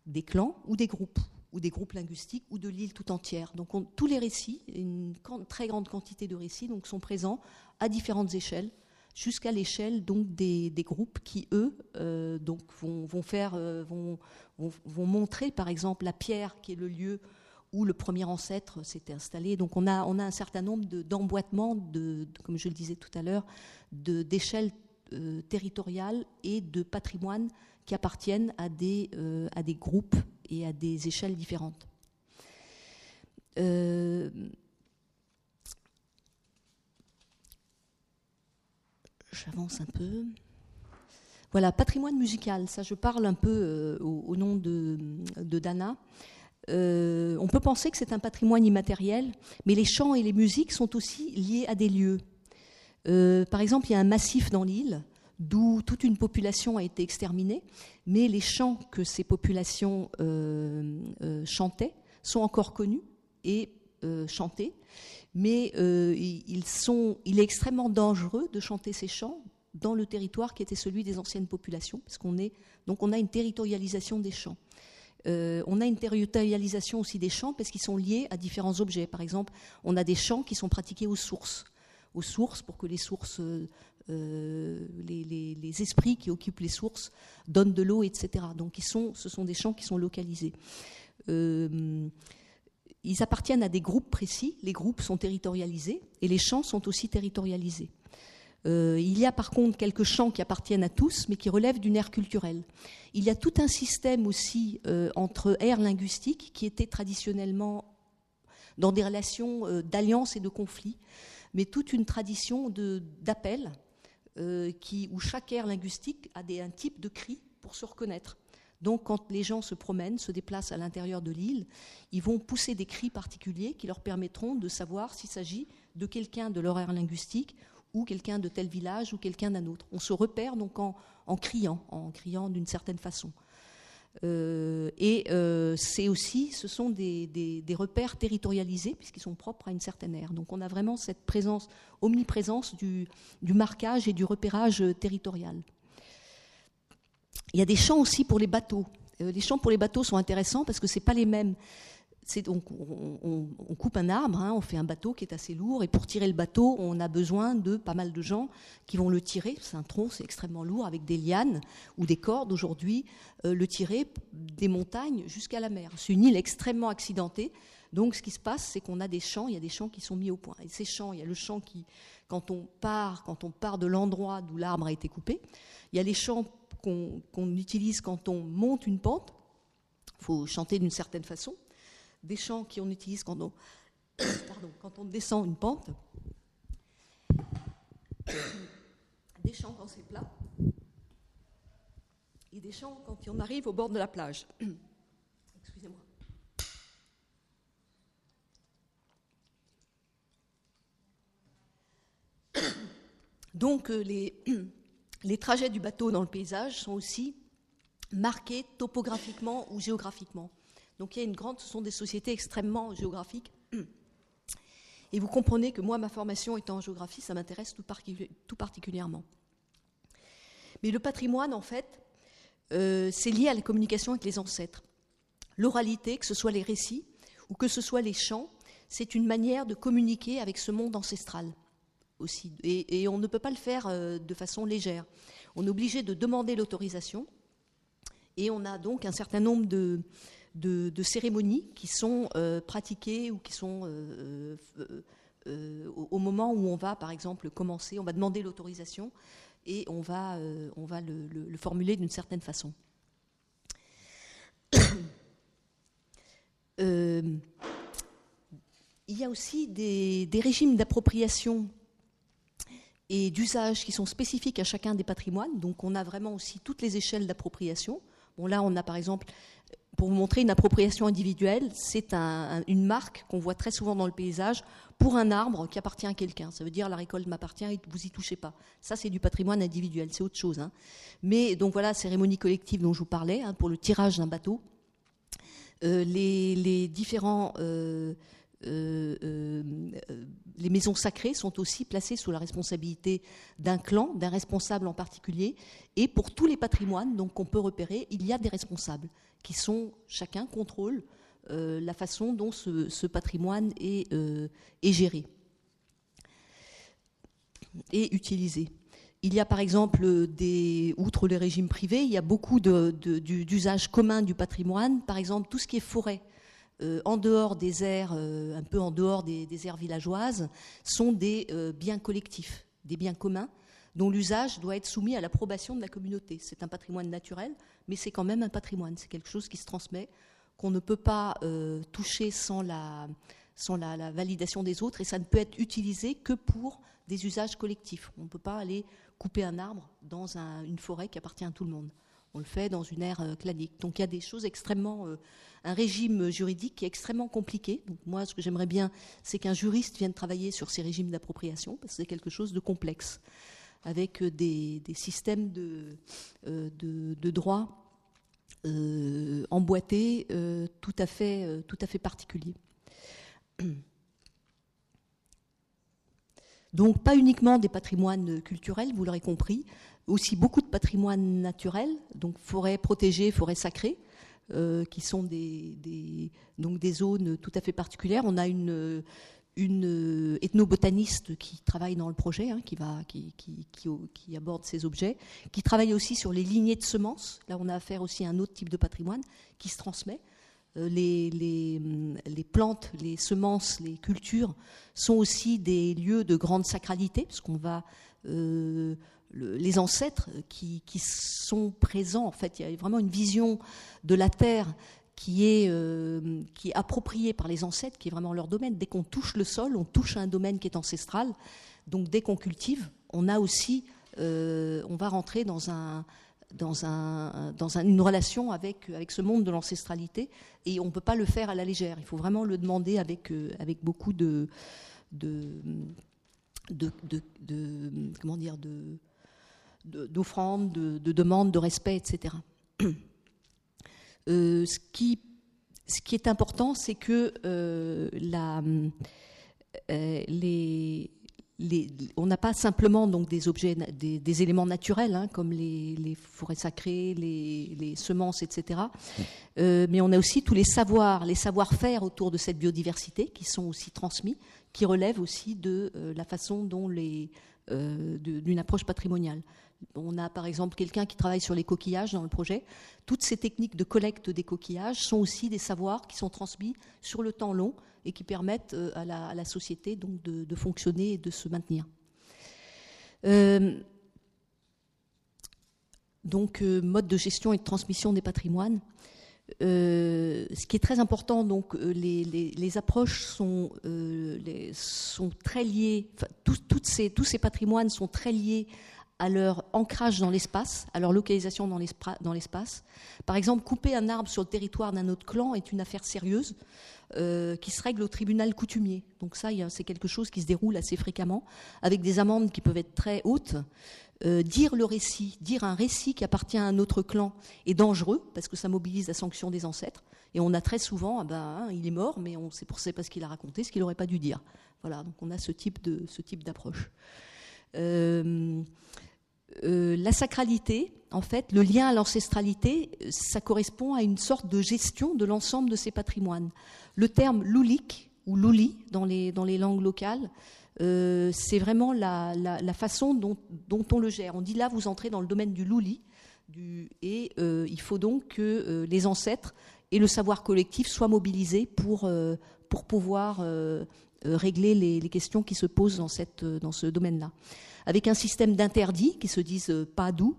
des clans ou des groupes ou des groupes linguistiques ou de l'île tout entière. Donc tous les récits, une très grande quantité de récits, donc, sont présents à différentes échelles, jusqu'à l'échelle des, groupes qui eux euh, donc euh, vont, vont, montrer par exemple la pierre qui est le lieu où le premier ancêtre s'était installé. Donc on a, on a un certain nombre d'emboîtements, de, comme je le disais tout à l'heure, d'échelles euh, territoriales et de patrimoine qui appartiennent à des, à des groupes et à des échelles différentes. Euh, j'avance un peu. Voilà, patrimoine musical, ça je parle un peu euh, au, nom de, Dana. Euh, on peut penser que c'est un patrimoine immatériel, mais les chants et les musiques sont aussi liés à des lieux. Par exemple, il y a un massif dans l'île d'où toute une population a été exterminée, mais les chants que ces populations euh, euh, chantaient sont encore connus et euh, chantés, mais il est extrêmement dangereux de chanter ces chants dans le territoire qui était celui des anciennes populations, parce qu'on est donc on a une territorialisation des chants. on a une territorialisation aussi des chants parce qu'ils sont liés à différents objets. Par exemple, on a des chants qui sont pratiqués aux sources, aux sources pour que les sources euh, les, esprits qui occupent les sources donnent de l'eau, etc. Donc ce sont des champs qui sont localisés. Euh, ils appartiennent à des groupes précis, les groupes sont territorialisés et les champs sont aussi territorialisés. Euh, il y a par contre quelques champs qui appartiennent à tous, mais qui relèvent d'une ère culturelle. Il y a tout un système aussi entre aires linguistiques qui était traditionnellement dans des relations d'alliance et de conflit, mais toute une tradition d'appel euh, où chaque aire linguistique a un type de cri pour se reconnaître. Donc quand les gens se promènent, se déplacent à l'intérieur de l'île, ils vont pousser des cris particuliers qui leur permettront de savoir s'il s'agit de quelqu'un de leur aire linguistique ou quelqu'un de tel village ou quelqu'un d'un autre. On se repère donc en criant, en criant d'une certaine façon. Euh, et euh, c'est aussi, ce sont des, repères territorialisés puisqu'ils sont propres à une certaine ère. Donc on a vraiment cette présence, omniprésence du, marquage et du repérage territorial. Il y a des champs aussi pour les bateaux. Euh, les champs pour les bateaux sont intéressants parce que ce pas les mêmes on, coupe un arbre, hein, on fait un bateau qui est assez lourd, et pour tirer le bateau, on a besoin de pas mal de gens qui vont le tirer. C'est un tronc, c'est extrêmement lourd, avec des lianes ou des cordes aujourd'hui, euh, le tirer des montagnes jusqu'à la mer. C'est une île extrêmement accidentée. Donc ce qui se passe, c'est qu'on a des champs, il y a des champs qui sont mis au point. Et ces champs, il y a le champ qui, quand on part, quand on part de l'endroit d'où l'arbre a été coupé, il y a les champs qu'on utilise quand on monte une pente. Il faut chanter d'une certaine façon des chants qu'on utilise quand on, quand on descend une pente, des chants quand c'est plat, et des chants quand on arrive au bord de la plage. Excusez-moi. Donc euh, les trajets du bateau dans le paysage sont aussi marqués topographiquement ou géographiquement. Donc il y a une grande, ce sont des sociétés extrêmement géographiques. Et vous comprenez que moi, ma formation étant en géographie, ça m'intéresse tout, particulièrement. Mais le patrimoine, en fait, euh, c'est lié à la communication avec les ancêtres. L'oralité, que ce soit les récits ou que ce soit les chants, c'est une manière de communiquer avec ce monde ancestral aussi. Et, on ne peut pas le faire euh, de façon légère. On est obligé de demander l'autorisation. Et on a donc un certain nombre de, de, cérémonies qui sont euh, pratiquées ou qui sont euh, euh, au, moment où on va, par exemple, commencer, on va demander l'autorisation et on va, on va le, formuler d'une certaine façon. il y a aussi des, des régimes d'appropriation et d'usage qui sont spécifiques à chacun des patrimoines. Donc on a vraiment aussi toutes les échelles d'appropriation. Bon là on a par exemple pour vous montrer une appropriation individuelle, c'est une marque qu'on voit très souvent dans le paysage pour un arbre qui appartient à quelqu'un. Ça veut dire la récolte m'appartient et vous y touchez pas. Ça, c'est du patrimoine individuel, c'est autre chose. Hein. Mais donc voilà, cérémonie collective dont je vous parlais, hein, pour le tirage d'un bateau. Euh, les, différents euh, les maisons sacrées sont aussi placées sous la responsabilité d'un clan, d'un responsable en particulier. Et pour tous les patrimoines qu'on peut repérer, il y a des responsables qui sont chacun contrôle la façon dont ce, patrimoine est, est, géré et utilisé. Il y a par exemple, des, outre les régimes privés, il y a beaucoup d'usages communs du patrimoine. Par exemple, tout ce qui est forêt, euh, en dehors des aires, euh, un peu en dehors des, aires villageoises, sont des euh, biens collectifs, des biens communs, dont l'usage doit être soumis à l'approbation de la communauté. C'est un patrimoine naturel, mais c'est quand même un patrimoine. C'est quelque chose qui se transmet, qu'on ne peut pas toucher sans la, sans la, validation des autres, et ça ne peut être utilisé que pour des usages collectifs. On ne peut pas aller couper un arbre dans une forêt qui appartient à tout le monde. On le fait dans une ère euh, clanique. Donc il y a des choses extrêmement. Euh, un régime juridique qui est extrêmement compliqué. Donc moi, ce que j'aimerais bien, c'est qu'un juriste vienne travailler sur ces régimes d'appropriation, parce que c'est quelque chose de complexe, avec euh, des, systèmes de, de, droit emboîtés tout, à fait, tout à fait particuliers. Donc pas uniquement des patrimoines culturels, vous l'aurez compris, aussi beaucoup de patrimoine naturel, donc forêts protégées, forêts sacrées, euh, qui sont des, zones tout à fait particulières. On a une, ethnobotaniste qui travaille dans le projet, hein, qui, aborde ces objets, qui travaille aussi sur les lignées de semences. Là, on a affaire aussi à un autre type de patrimoine qui se transmet. Euh, les, les, plantes, les semences, les cultures sont aussi des lieux de grande sacralité, parce qu'on va euh, les ancêtres qui, sont présents. En fait, il y a vraiment une vision de la terre qui est, euh, qui est appropriée par les ancêtres, qui est vraiment leur domaine. Dès qu'on touche le sol, on touche un domaine qui est ancestral. Donc, dès qu'on cultive, on a aussi, on va rentrer dans un dans, un, dans une relation avec, avec ce monde de l'ancestralité et on ne peut pas le faire à la légère. Il faut vraiment le demander avec, euh, avec beaucoup de, de, de, comment dire, de, d'offrandes, de, demandes, de respect, etc. Euh, ce, qui, est important, c'est que euh, les, on n'a pas simplement donc des objets, des, éléments naturels hein, comme les, forêts sacrées, les, semences, etc. Euh, mais on a aussi tous les savoirs, les savoir-faire autour de cette biodiversité qui sont aussi transmis, qui relèvent aussi de euh, la façon dont les euh, d'une approche patrimoniale. On a par exemple quelqu'un qui travaille sur les coquillages dans le projet. Toutes ces techniques de collecte des coquillages sont aussi des savoirs qui sont transmis sur le temps long et qui permettent euh, à la, société de, fonctionner et de se maintenir. Euh, donc, euh, mode de gestion et de transmission des patrimoines. ce qui est très important, donc, les, approches sont, très liées, tous ces patrimoines sont très liés à leur ancrage dans l'espace, à leur localisation dans l'espace. Par exemple, couper un arbre sur le territoire d'un autre clan est une affaire sérieuse euh, qui se règle au tribunal coutumier. Donc ça, c'est quelque chose qui se déroule assez fréquemment, avec des amendes qui peuvent être très hautes. Euh, dire le récit, dire un récit qui appartient à un autre clan est dangereux parce que ça mobilise la sanction des ancêtres. Et on a très souvent, ah ben, hein, il est mort, mais on sait pour c'est parce qu'il a raconté ce qu'il n'aurait pas dû dire. Voilà, donc on a ce type d'approche. Euh, euh, la sacralité, en fait, le lien à l'ancestralité, ça correspond à une sorte de gestion de l'ensemble de ces patrimoines. Le terme loulik ou louli dans les, dans les langues locales, euh, c'est vraiment la, façon dont, on le gère. On dit là, vous entrez dans le domaine du louli, et euh, il faut donc que les ancêtres et le savoir collectif soient mobilisés pour, pour pouvoir régler les, les, questions qui se posent dans, cette, dans ce domaine-là avec un système d'interdits qui se disent euh, pas doux,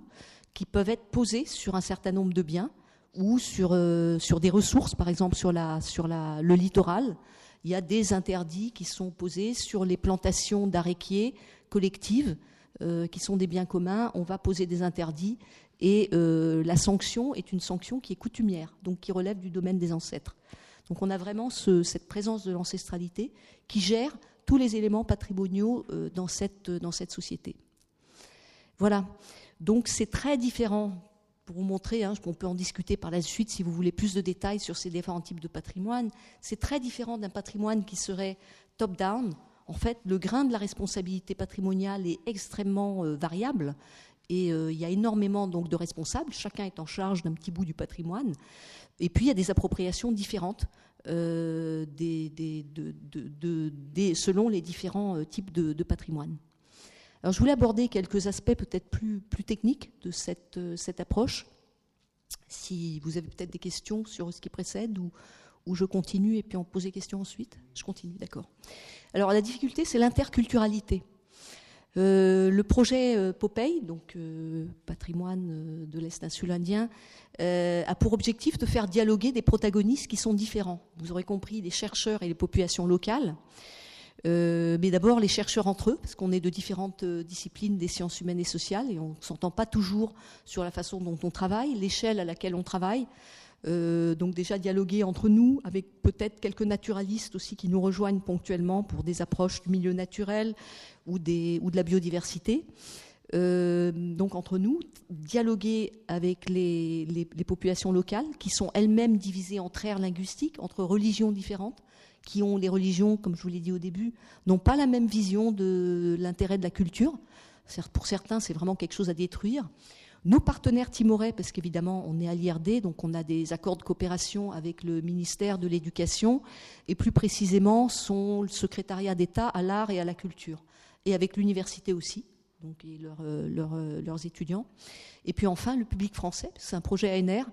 qui peuvent être posés sur un certain nombre de biens ou sur, euh, sur des ressources, par exemple sur, la, sur la, le littoral. Il y a des interdits qui sont posés sur les plantations d'aréquiers collectives, euh, qui sont des biens communs. On va poser des interdits Et la sanction est une sanction qui est coutumière, donc qui relève du domaine des ancêtres. Donc on a vraiment cette présence de l'ancestralité qui gère tous les éléments patrimoniaux dans cette, dans cette société. Voilà. Donc c'est très différent pour vous montrer, hein, on peut en discuter par la suite si vous voulez plus de détails sur ces différents types de patrimoine. C'est très différent d'un patrimoine qui serait top-down. En fait, le grain de la responsabilité patrimoniale est extrêmement euh, variable et euh, il y a énormément donc de responsables. Chacun est en charge d'un petit bout du patrimoine. Et puis il y a des appropriations différentes euh, selon les différents types de patrimoine. Alors, je voulais aborder quelques aspects peut-être plus, plus techniques de cette, euh, cette approche. Si vous avez peut-être des questions sur ce qui précède ou, ou je continue et puis on pose des questions ensuite. Je continue, d'accord. Alors la difficulté, c'est l'interculturalité. Euh, le projet euh, Popeye, donc patrimoine de l'Est insulandien, a pour objectif de faire dialoguer des protagonistes qui sont différents. Vous aurez compris, les chercheurs et les populations locales. Euh, mais d'abord les chercheurs entre eux, parce qu'on est de différentes euh, disciplines des sciences humaines et sociales, et on ne s'entend pas toujours sur la façon dont on travaille, l'échelle à laquelle on travaille. Euh, donc déjà dialoguer entre nous, avec peut-être quelques naturalistes aussi qui nous rejoignent ponctuellement pour des approches du milieu naturel ou, de la biodiversité. donc entre nous, dialoguer avec les, les populations locales qui sont elles-mêmes divisées entre aires linguistiques, entre religions différentes, qui ont les religions, comme je vous l'ai dit au début, n'ont pas la même vision de l'intérêt de la culture. Pour certains, c'est vraiment quelque chose à détruire. Nos partenaires timorais, parce qu'évidemment, on est à l'IRD, donc on a des accords de coopération avec le ministère de l'Éducation, et plus précisément, sont le secrétariat d'État à l'art et à la culture, et avec l'université aussi, donc et euh, euh, leurs étudiants. Et puis enfin, le public français, c'est un projet ANR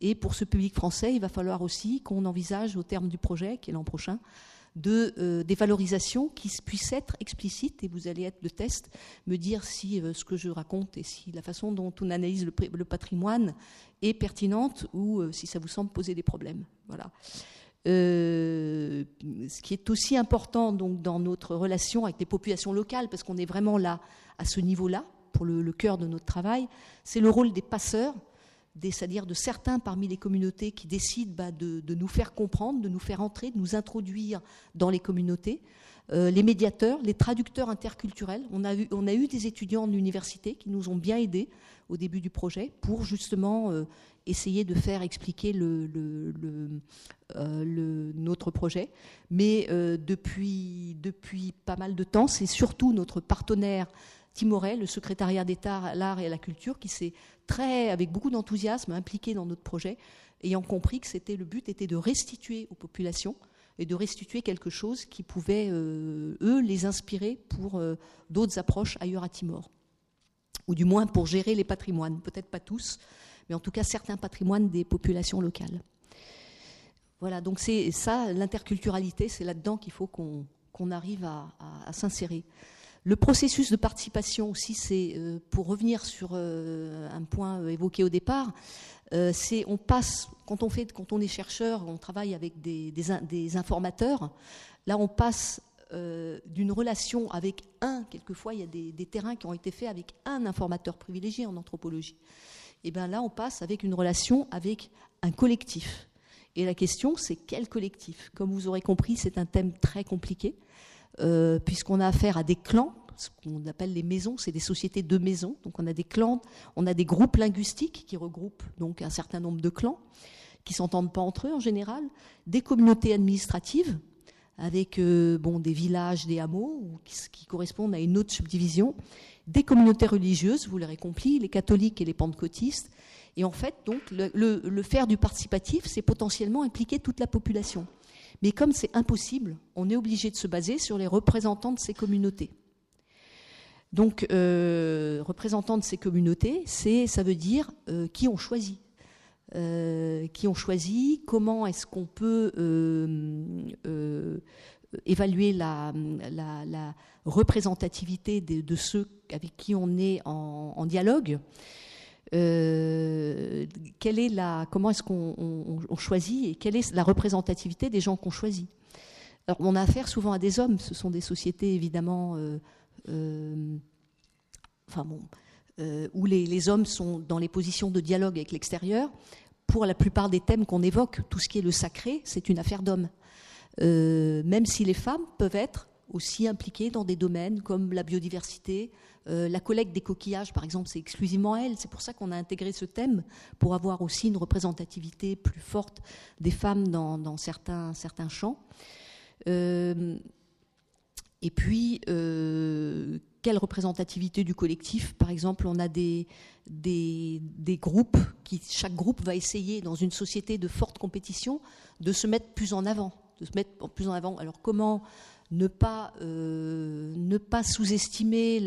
et pour ce public français, il va falloir aussi qu'on envisage au terme du projet, qui est l'an prochain, de, euh, des qui puissent être explicites, et vous allez être le test, me dire si euh, ce que je raconte et si la façon dont on analyse le, patrimoine est pertinente ou euh, si ça vous semble poser des problèmes. Voilà. ce qui est aussi important donc, dans notre relation avec les populations locales, parce qu'on est vraiment là, à ce niveau-là, pour le cœur de notre travail, c'est le rôle des passeurs c'est-à-dire de certains parmi les communautés qui décident bah, de, nous faire comprendre, de nous faire entrer, de nous introduire dans les communautés. Euh, les médiateurs, les traducteurs interculturels. On a, eu, des étudiants en université qui nous ont bien aidés au début du projet pour justement euh, essayer de faire expliquer euh, notre projet. Mais depuis pas mal de temps, c'est surtout notre partenaire Timoret, le secrétariat d'État à l'art et à la culture, qui s'est très, avec beaucoup d'enthousiasme, impliqué dans notre projet, ayant compris que c'était le but était de restituer aux populations et de restituer quelque chose qui pouvait, euh, eux, les inspirer pour euh, d'autres approches ailleurs à Timor. Ou du moins pour gérer les patrimoines, peut-être pas tous, mais en tout cas certains patrimoines des populations locales. Voilà, donc c'est ça, l'interculturalité, c'est là-dedans qu'il faut qu'on arrive à s'insérer. Le processus de participation aussi, c'est euh, pour revenir sur euh, un point euh, évoqué au départ, c'est on passe quand on fait quand on est chercheur, on travaille avec des, informateurs. Là, on passe d'une relation avec un, quelquefois il y a des, des, terrains qui ont été faits avec un informateur privilégié en anthropologie. Et bien là, on passe avec une relation avec un collectif. Et la question, c'est quel collectif? Comme vous aurez compris, c'est un thème très compliqué. Euh, puisqu'on a affaire à des clans, ce qu'on appelle les maisons, c'est des sociétés de maisons. Donc on a des clans, on a des groupes linguistiques qui regroupent donc un certain nombre de clans qui s'entendent pas entre eux en général, des communautés administratives avec euh, bon des villages, des hameaux qui, correspondent à une autre subdivision, des communautés religieuses, vous l'aurez compris, les catholiques et les pentecôtistes. Et en fait, donc le, le faire du participatif, c'est potentiellement impliquer toute la population. Mais comme c'est impossible, on est obligé de se baser sur les représentants de ces communautés. Donc, euh, représentants de ces communautés, c'est, ça veut dire euh, qui ont choisi. Euh, qui ont choisi, comment est-ce qu'on peut évaluer la, représentativité de, ceux avec qui on est en dialogue euh, comment est-ce qu'on choisit et quelle est la représentativité des gens qu'on choisit? On a affaire souvent à des hommes, ce sont des sociétés évidemment, euh, euh, enfin bon, où les, hommes sont dans les positions de dialogue avec l'extérieur, pour la plupart des thèmes qu'on évoque, tout ce qui est le sacré, c'est une affaire d'hommes. même si les femmes peuvent être aussi impliquées dans des domaines comme la biodiversité, euh, la collecte des coquillages, par exemple, c'est exclusivement elle. C'est pour ça qu'on a intégré ce thème, pour avoir aussi une représentativité plus forte des femmes dans, certains, certains champs. Euh, et puis, euh, quelle représentativité du collectif? Par exemple, on a des, des, des, groupes, qui, chaque groupe va essayer, dans une société de forte compétition, de se mettre plus en avant. De se mettre plus en avant. Alors, comment ne pas, ne pas sous-estimer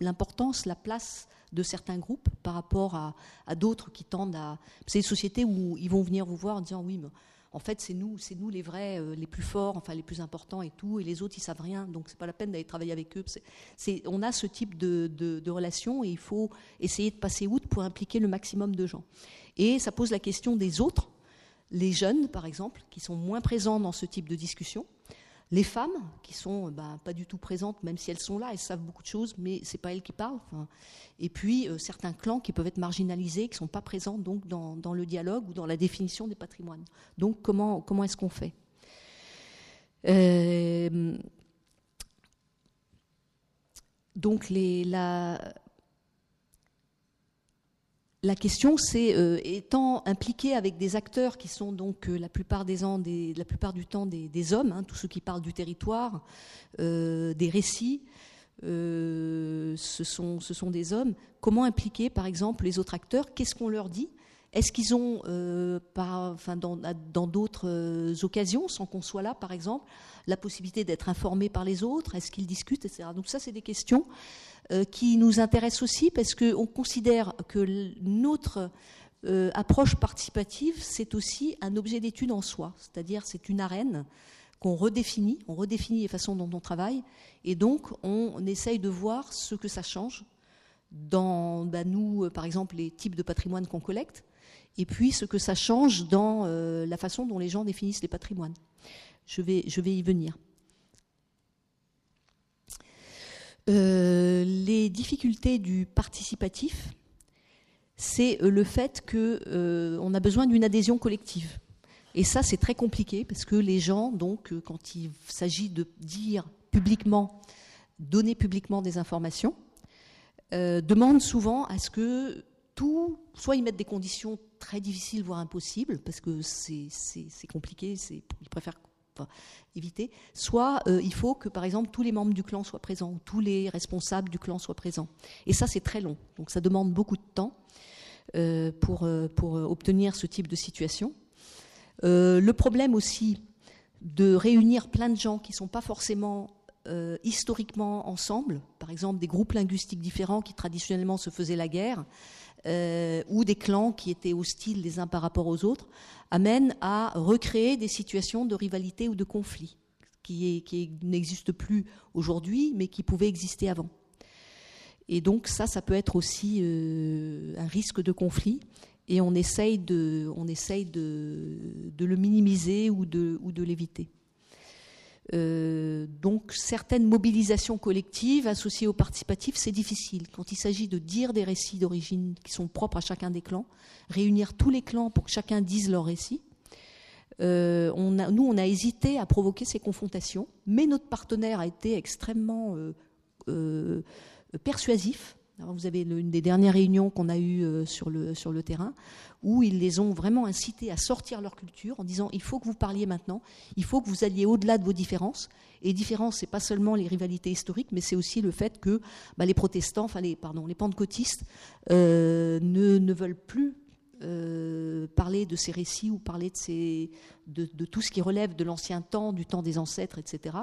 l'importance, la place de certains groupes par rapport à, d'autres qui tendent à. C'est des sociétés où ils vont venir vous voir en disant oui, mais en fait c'est nous, c'est nous les vrais, euh, les plus forts, enfin les plus importants et tout, et les autres ils savent rien, donc c'est pas la peine d'aller travailler avec eux. On a ce type de, de, relation et il faut essayer de passer outre pour impliquer le maximum de gens. Et ça pose la question des autres, les jeunes par exemple, qui sont moins présents dans ce type de discussion les femmes, qui sont bah, pas du tout présentes, même si elles sont là, elles savent beaucoup de choses, mais c'est pas elles qui parlent. et puis euh, certains clans qui peuvent être marginalisés, qui sont pas présents donc dans, le dialogue ou dans la définition des patrimoines. Donc comment comment est-ce qu'on fait? Euh, Donc les, la, la question, c'est euh, étant impliqué avec des acteurs qui sont donc euh, la plupart des du temps des, hommes, hein, tous ceux qui parlent du territoire, euh, des récits, ce sont, ce, sont, des hommes. Comment impliquer, par exemple, les autres acteurs? Qu'est-ce qu'on leur dit? Est-ce qu'ils ont, enfin, dans d'autres occasions, sans qu'on soit là, par exemple, la possibilité d'être informés par les autres? Est-ce qu'ils discutent, etc. Donc ça, c'est des questions euh, qui nous intéresse aussi parce qu'on considère que notre euh, approche participative, c'est aussi un objet d'étude en soi, c'est-à-dire c'est une arène qu'on redéfinit, on redéfinit les façons dont on travaille, et donc on, essaye de voir ce que ça change dans bah, nous, euh, par exemple, les types de patrimoine qu'on collecte, et puis ce que ça change dans la façon dont les gens définissent les patrimoines. Je vais, je vais y venir. Euh, les difficultés du participatif, c'est euh, le fait qu'on euh, a besoin d'une adhésion collective. Et ça, c'est très compliqué parce que les gens, donc, quand il s'agit de dire publiquement, donner publiquement des informations, demandent souvent à ce que tout, soit ils mettent des conditions très difficiles, voire impossibles, parce que c'est compliqué, ils préfèrent éviter, soit euh, il faut que, par exemple, tous les membres du clan soient présents, ou tous les responsables du clan soient présents. Et ça, c'est très long. Donc ça demande beaucoup de temps euh, pour, euh, pour obtenir ce type de situation. le problème aussi de réunir plein de gens qui ne sont pas forcément historiquement ensemble, par exemple des groupes linguistiques différents qui traditionnellement se faisaient la guerre, euh, ou des clans qui étaient hostiles les uns par rapport aux autres, amènent à recréer des situations de rivalité ou de conflit qui, n'existent plus aujourd'hui, mais qui pouvaient exister avant. Et donc ça, ça peut être aussi euh, un risque de conflit, et on essaye de, on essaye de le minimiser ou de, ou de l'éviter. Euh, donc certaines mobilisations collectives associées au participatif, c'est difficile. Quand il s'agit de dire des récits d'origine qui sont propres à chacun des clans, réunir tous les clans pour que chacun dise leur récit, euh, nous, on a hésité à provoquer ces confrontations, mais notre partenaire a été extrêmement euh, persuasif vous avez une des dernières réunions qu'on a eues euh, sur le, terrain, où ils les ont vraiment incités à sortir leur culture en disant il faut que vous parliez maintenant, il faut que vous alliez au-delà de vos différences. Et différences, c'est pas seulement les rivalités historiques, mais c'est aussi le fait que bah, les protestants, enfin les, pardon, les pentecôtistes euh, ne, veulent plus euh, parler de ces récits ou parler de, tout ce qui relève de l'ancien temps, du temps des ancêtres, etc.,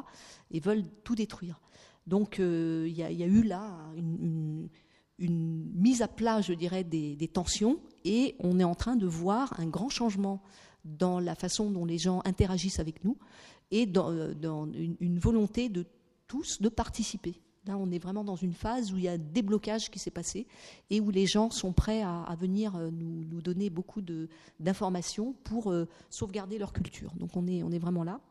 et veulent tout détruire. Donc il y, a eu là une mise à plat, je dirais, des, tensions, et on est en train de voir un grand changement dans la façon dont les gens interagissent avec nous, et dans, euh, une, volonté de tous de participer. On est vraiment dans une phase où il y a un déblocage qui s'est passé et où les gens sont prêts à, venir euh, nous, donner beaucoup d'informations pour euh, sauvegarder leur culture. Donc on est, on est vraiment là.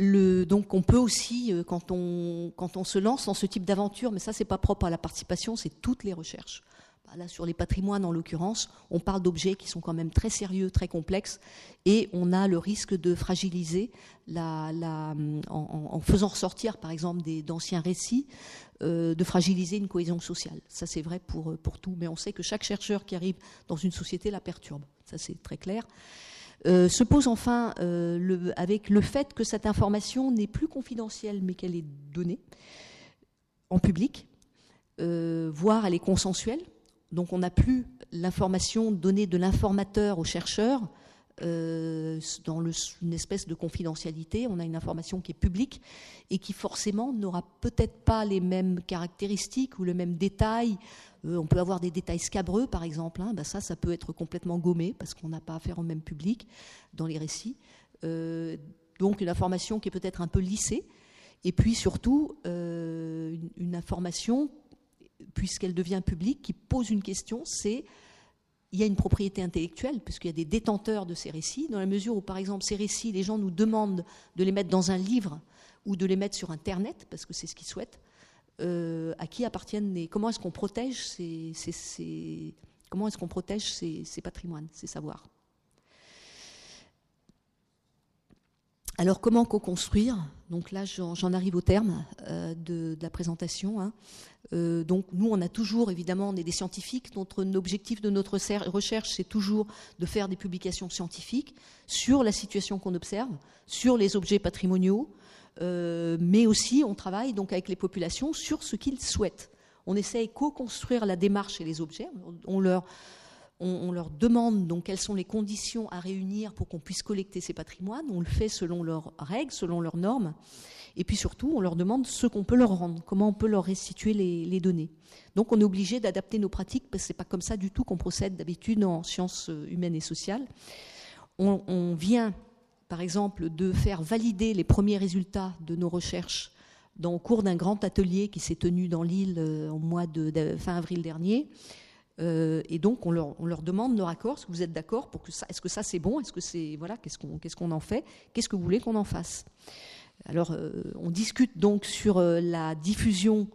Donc on peut aussi, quand on, quand on se lance dans ce type d'aventure, mais ça c'est pas propre à la participation, c'est toutes les recherches. Bah, là, sur les patrimoines en l'occurrence, on parle d'objets qui sont quand même très sérieux, très complexes, et on a le risque de fragiliser la, en, faisant ressortir par exemple d'anciens récits, de fragiliser une cohésion sociale. Ça c'est vrai pour, pour tout, mais on sait que chaque chercheur qui arrive dans une société la perturbe. Ça c'est très clair. Euh, se pose enfin euh, avec le fait que cette information n'est plus confidentielle, mais qu'elle est donnée en public, euh, voire elle est consensuelle. Donc on n'a plus l'information donnée de l'informateur au chercheur dans une espèce de confidentialité. On a une information qui est publique et qui forcément n'aura peut-être pas les mêmes caractéristiques ou le même détail euh, on peut avoir des détails scabreux, par exemple. Hein. Ben ça, ça peut être complètement gommé parce qu'on n'a pas affaire au même public dans les récits. Euh, donc une information qui est peut-être un peu lissée. Et puis surtout, euh, une, information, puisqu'elle devient publique, qui pose une question, c'est il y a une propriété intellectuelle, puisqu'il y a des détenteurs de ces récits, dans la mesure où, par exemple, ces récits, les gens nous demandent de les mettre dans un livre ou de les mettre sur Internet, parce que c'est ce qu'ils souhaitent. Euh, à qui appartiennent les. Comment est-ce qu'on protège ces, comment est-ce qu'on protège ces, patrimoines, ces savoirs? Alors, comment co-construire? Donc là, j'en arrive au terme euh, de, la présentation. Hein. Euh, donc, nous, on a toujours, évidemment, on est des scientifiques. Notre objectif de notre recherche, c'est toujours de faire des publications scientifiques sur la situation qu'on observe, sur les objets patrimoniaux, euh, mais aussi on travaille donc avec les populations sur ce qu'ils souhaitent. On essaye co-construire la démarche et les objets. On leur, on, leur demande donc quelles sont les conditions à réunir pour qu'on puisse collecter ces patrimoines. On le fait selon leurs règles, selon leurs normes. Et puis surtout, on leur demande ce qu'on peut leur rendre, comment on peut leur restituer les, données. Donc on est obligé d'adapter nos pratiques parce que ce n'est pas comme ça du tout qu'on procède d'habitude en sciences humaines et sociales. On, on vient par exemple, de faire valider les premiers résultats de nos recherches dans, au cours d'un grand atelier qui s'est tenu dans l'île euh, au mois de, fin avril dernier. Euh, et donc, on leur, demande leur accord. Est-ce que vous êtes d'accord pour que ça Est-ce que ça c'est bon Est-ce que c'est voilà Qu'est-ce qu'on qu'est-ce qu'on en fait Qu'est-ce que vous voulez qu'on en fasse? Alors, euh, on discute donc sur la diffusion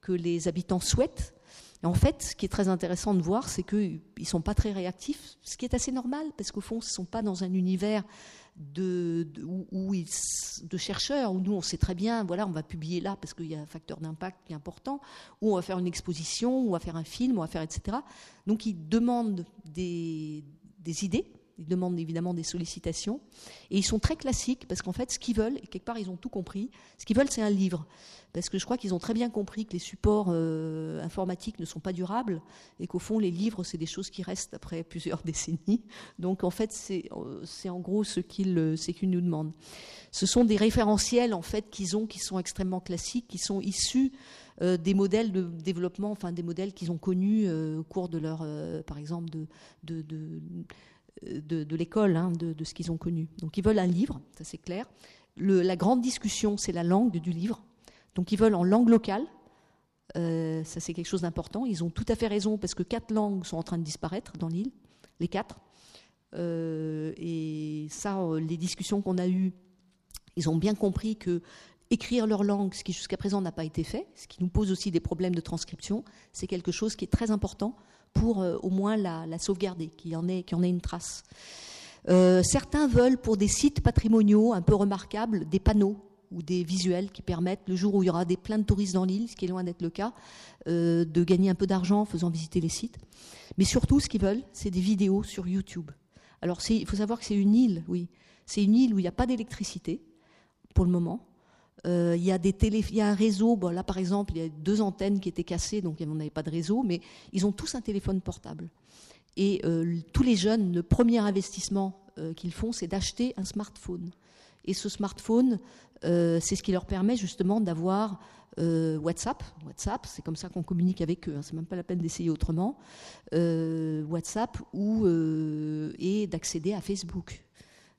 que les habitants souhaitent. Et en fait, ce qui est très intéressant de voir, c'est qu'ils ne sont pas très réactifs, ce qui est assez normal, parce qu'au fond, ils ne sont pas dans un univers de, de chercheurs, où nous on sait très bien, voilà, on va publier là parce qu'il y a un facteur d'impact qui est important, ou on va faire une exposition, ou on va faire un film, on va faire etc. Donc ils demandent des, des idées, ils demandent évidemment des sollicitations, et ils sont très classiques parce qu'en fait ce qu'ils veulent, et quelque part ils ont tout compris, ce qu'ils veulent c'est un livre parce que je crois qu'ils ont très bien compris que les supports euh, informatiques ne sont pas durables et qu'au fond, les livres, c'est des choses qui restent après plusieurs décennies. Donc, en fait, c'est en gros ce qu'ils nous demandent. Ce sont des référentiels, en fait, qu'ils ont, qui sont extrêmement classiques, qui sont issus euh, des modèles de développement, enfin, des modèles qu'ils ont connus euh, au cours de leur, par exemple, de de, l'école, hein, de, ce qu'ils ont connu. Donc ils veulent un livre, ça c'est clair. La grande discussion, c'est la langue du livre. Donc ils veulent en langue locale. Euh, ça, c'est quelque chose d'important. Ils ont tout à fait raison parce que quatre langues sont en train de disparaître dans l'île, les quatre. Euh, et ça, euh, les discussions qu'on a eues, ils ont bien compris que écrire leur langue, ce qui jusqu'à présent n'a pas été fait, ce qui nous pose aussi des problèmes de transcription, c'est quelque chose qui est très important pour au moins la, sauvegarder, qu'il y, en ait, une trace. certains veulent, pour des sites patrimoniaux un peu remarquables, des panneaux ou des visuels qui permettent, le jour où il y aura des, plein de touristes dans l'île, ce qui est loin d'être le cas, euh, de gagner un peu d'argent en faisant visiter les sites. Mais surtout, ce qu'ils veulent, c'est des vidéos sur YouTube. Alors, il faut savoir que c'est une île, oui. C'est une île où il n'y a pas d'électricité, pour le moment. Euh, il, y a des télé... il y a un réseau, bon, là par exemple, il y a deux antennes qui étaient cassées, donc on n'avait pas de réseau, mais ils ont tous un téléphone portable. Et euh, tous les jeunes, le premier investissement qu'ils font, c'est d'acheter un smartphone. Et ce smartphone, euh, c'est ce qui leur permet justement d'avoir euh, WhatsApp. WhatsApp, c'est comme ça qu'on communique avec eux. Hein, c'est même pas la peine d'essayer autrement. Euh, WhatsApp ou et d'accéder à Facebook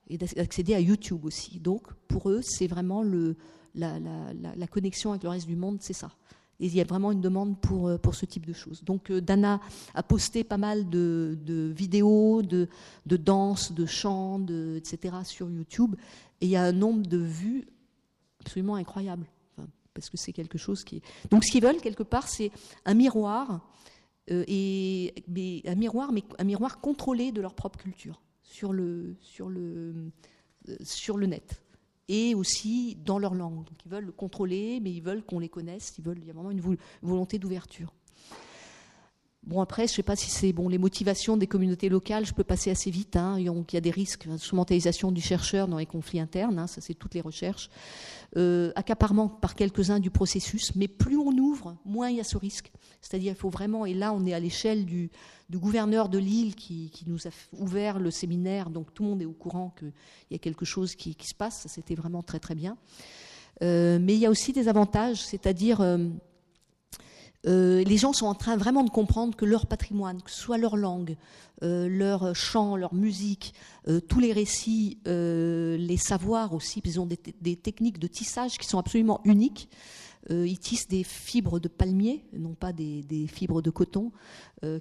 et d'accéder à YouTube aussi. Donc pour eux, c'est vraiment le, la, connexion avec le reste du monde, c'est ça. Et il y a vraiment une demande pour, pour ce type de choses. Donc Dana a posté pas mal de, vidéos, de, de danse, de chants, de, etc. sur YouTube. Et il y a un nombre de vues absolument incroyable. parce que c'est quelque chose qui. Donc, ce qu'ils veulent quelque part, c'est un miroir, et un miroir, mais un miroir contrôlé de leur propre culture sur le sur le sur le net et aussi dans leur langue. Donc ils veulent le contrôler, mais ils veulent qu'on les connaisse, ils veulent, il y a vraiment une volonté d'ouverture. Bon, après, je ne sais pas si c'est bon, les motivations des communautés locales, je peux passer assez vite. Hein, il y a des risques d'instrumentalisation du chercheur dans les conflits internes, hein, ça c'est toutes les recherches. Euh, accaparement par quelques-uns du processus, mais plus on ouvre, moins il y a ce risque. C'est-à-dire, il faut vraiment, et là on est à l'échelle du, gouverneur de l'île qui, nous a ouvert le séminaire, donc tout le monde est au courant qu'il y a quelque chose qui, se passe, c'était vraiment très très bien. Euh, mais il y a aussi des avantages, c'est-à-dire. Euh, euh, les gens sont en train vraiment de comprendre que leur patrimoine, que ce soit leur langue, euh, leur chant, leur musique, euh, tous les récits, les savoirs aussi, ils ont des, techniques de tissage qui sont absolument uniques. ils tissent des fibres de palmier, non pas des, fibres de coton,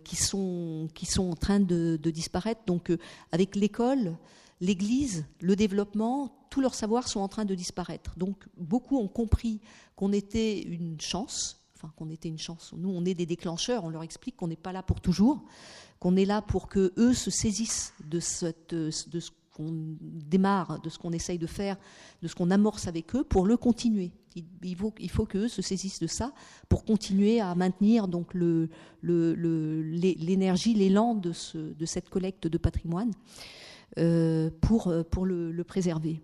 qui, sont, qui sont en train de, de disparaître. Donc avec l'école, l'Église, le développement, tous leurs savoirs sont en train de disparaître. Donc beaucoup ont compris qu'on était une chance, qu'on était une chance. Nous, on est des déclencheurs, on leur explique qu'on n'est pas là pour toujours, qu'on est là pour que eux se saisissent de, ce qu'on démarre, de ce qu'on essaye de faire, de ce qu'on amorce avec eux, pour le continuer. Il faut, qu'eux se saisissent de ça pour continuer à maintenir donc l'énergie, l'élan de, ce, de cette collecte de patrimoine euh, pour, le préserver.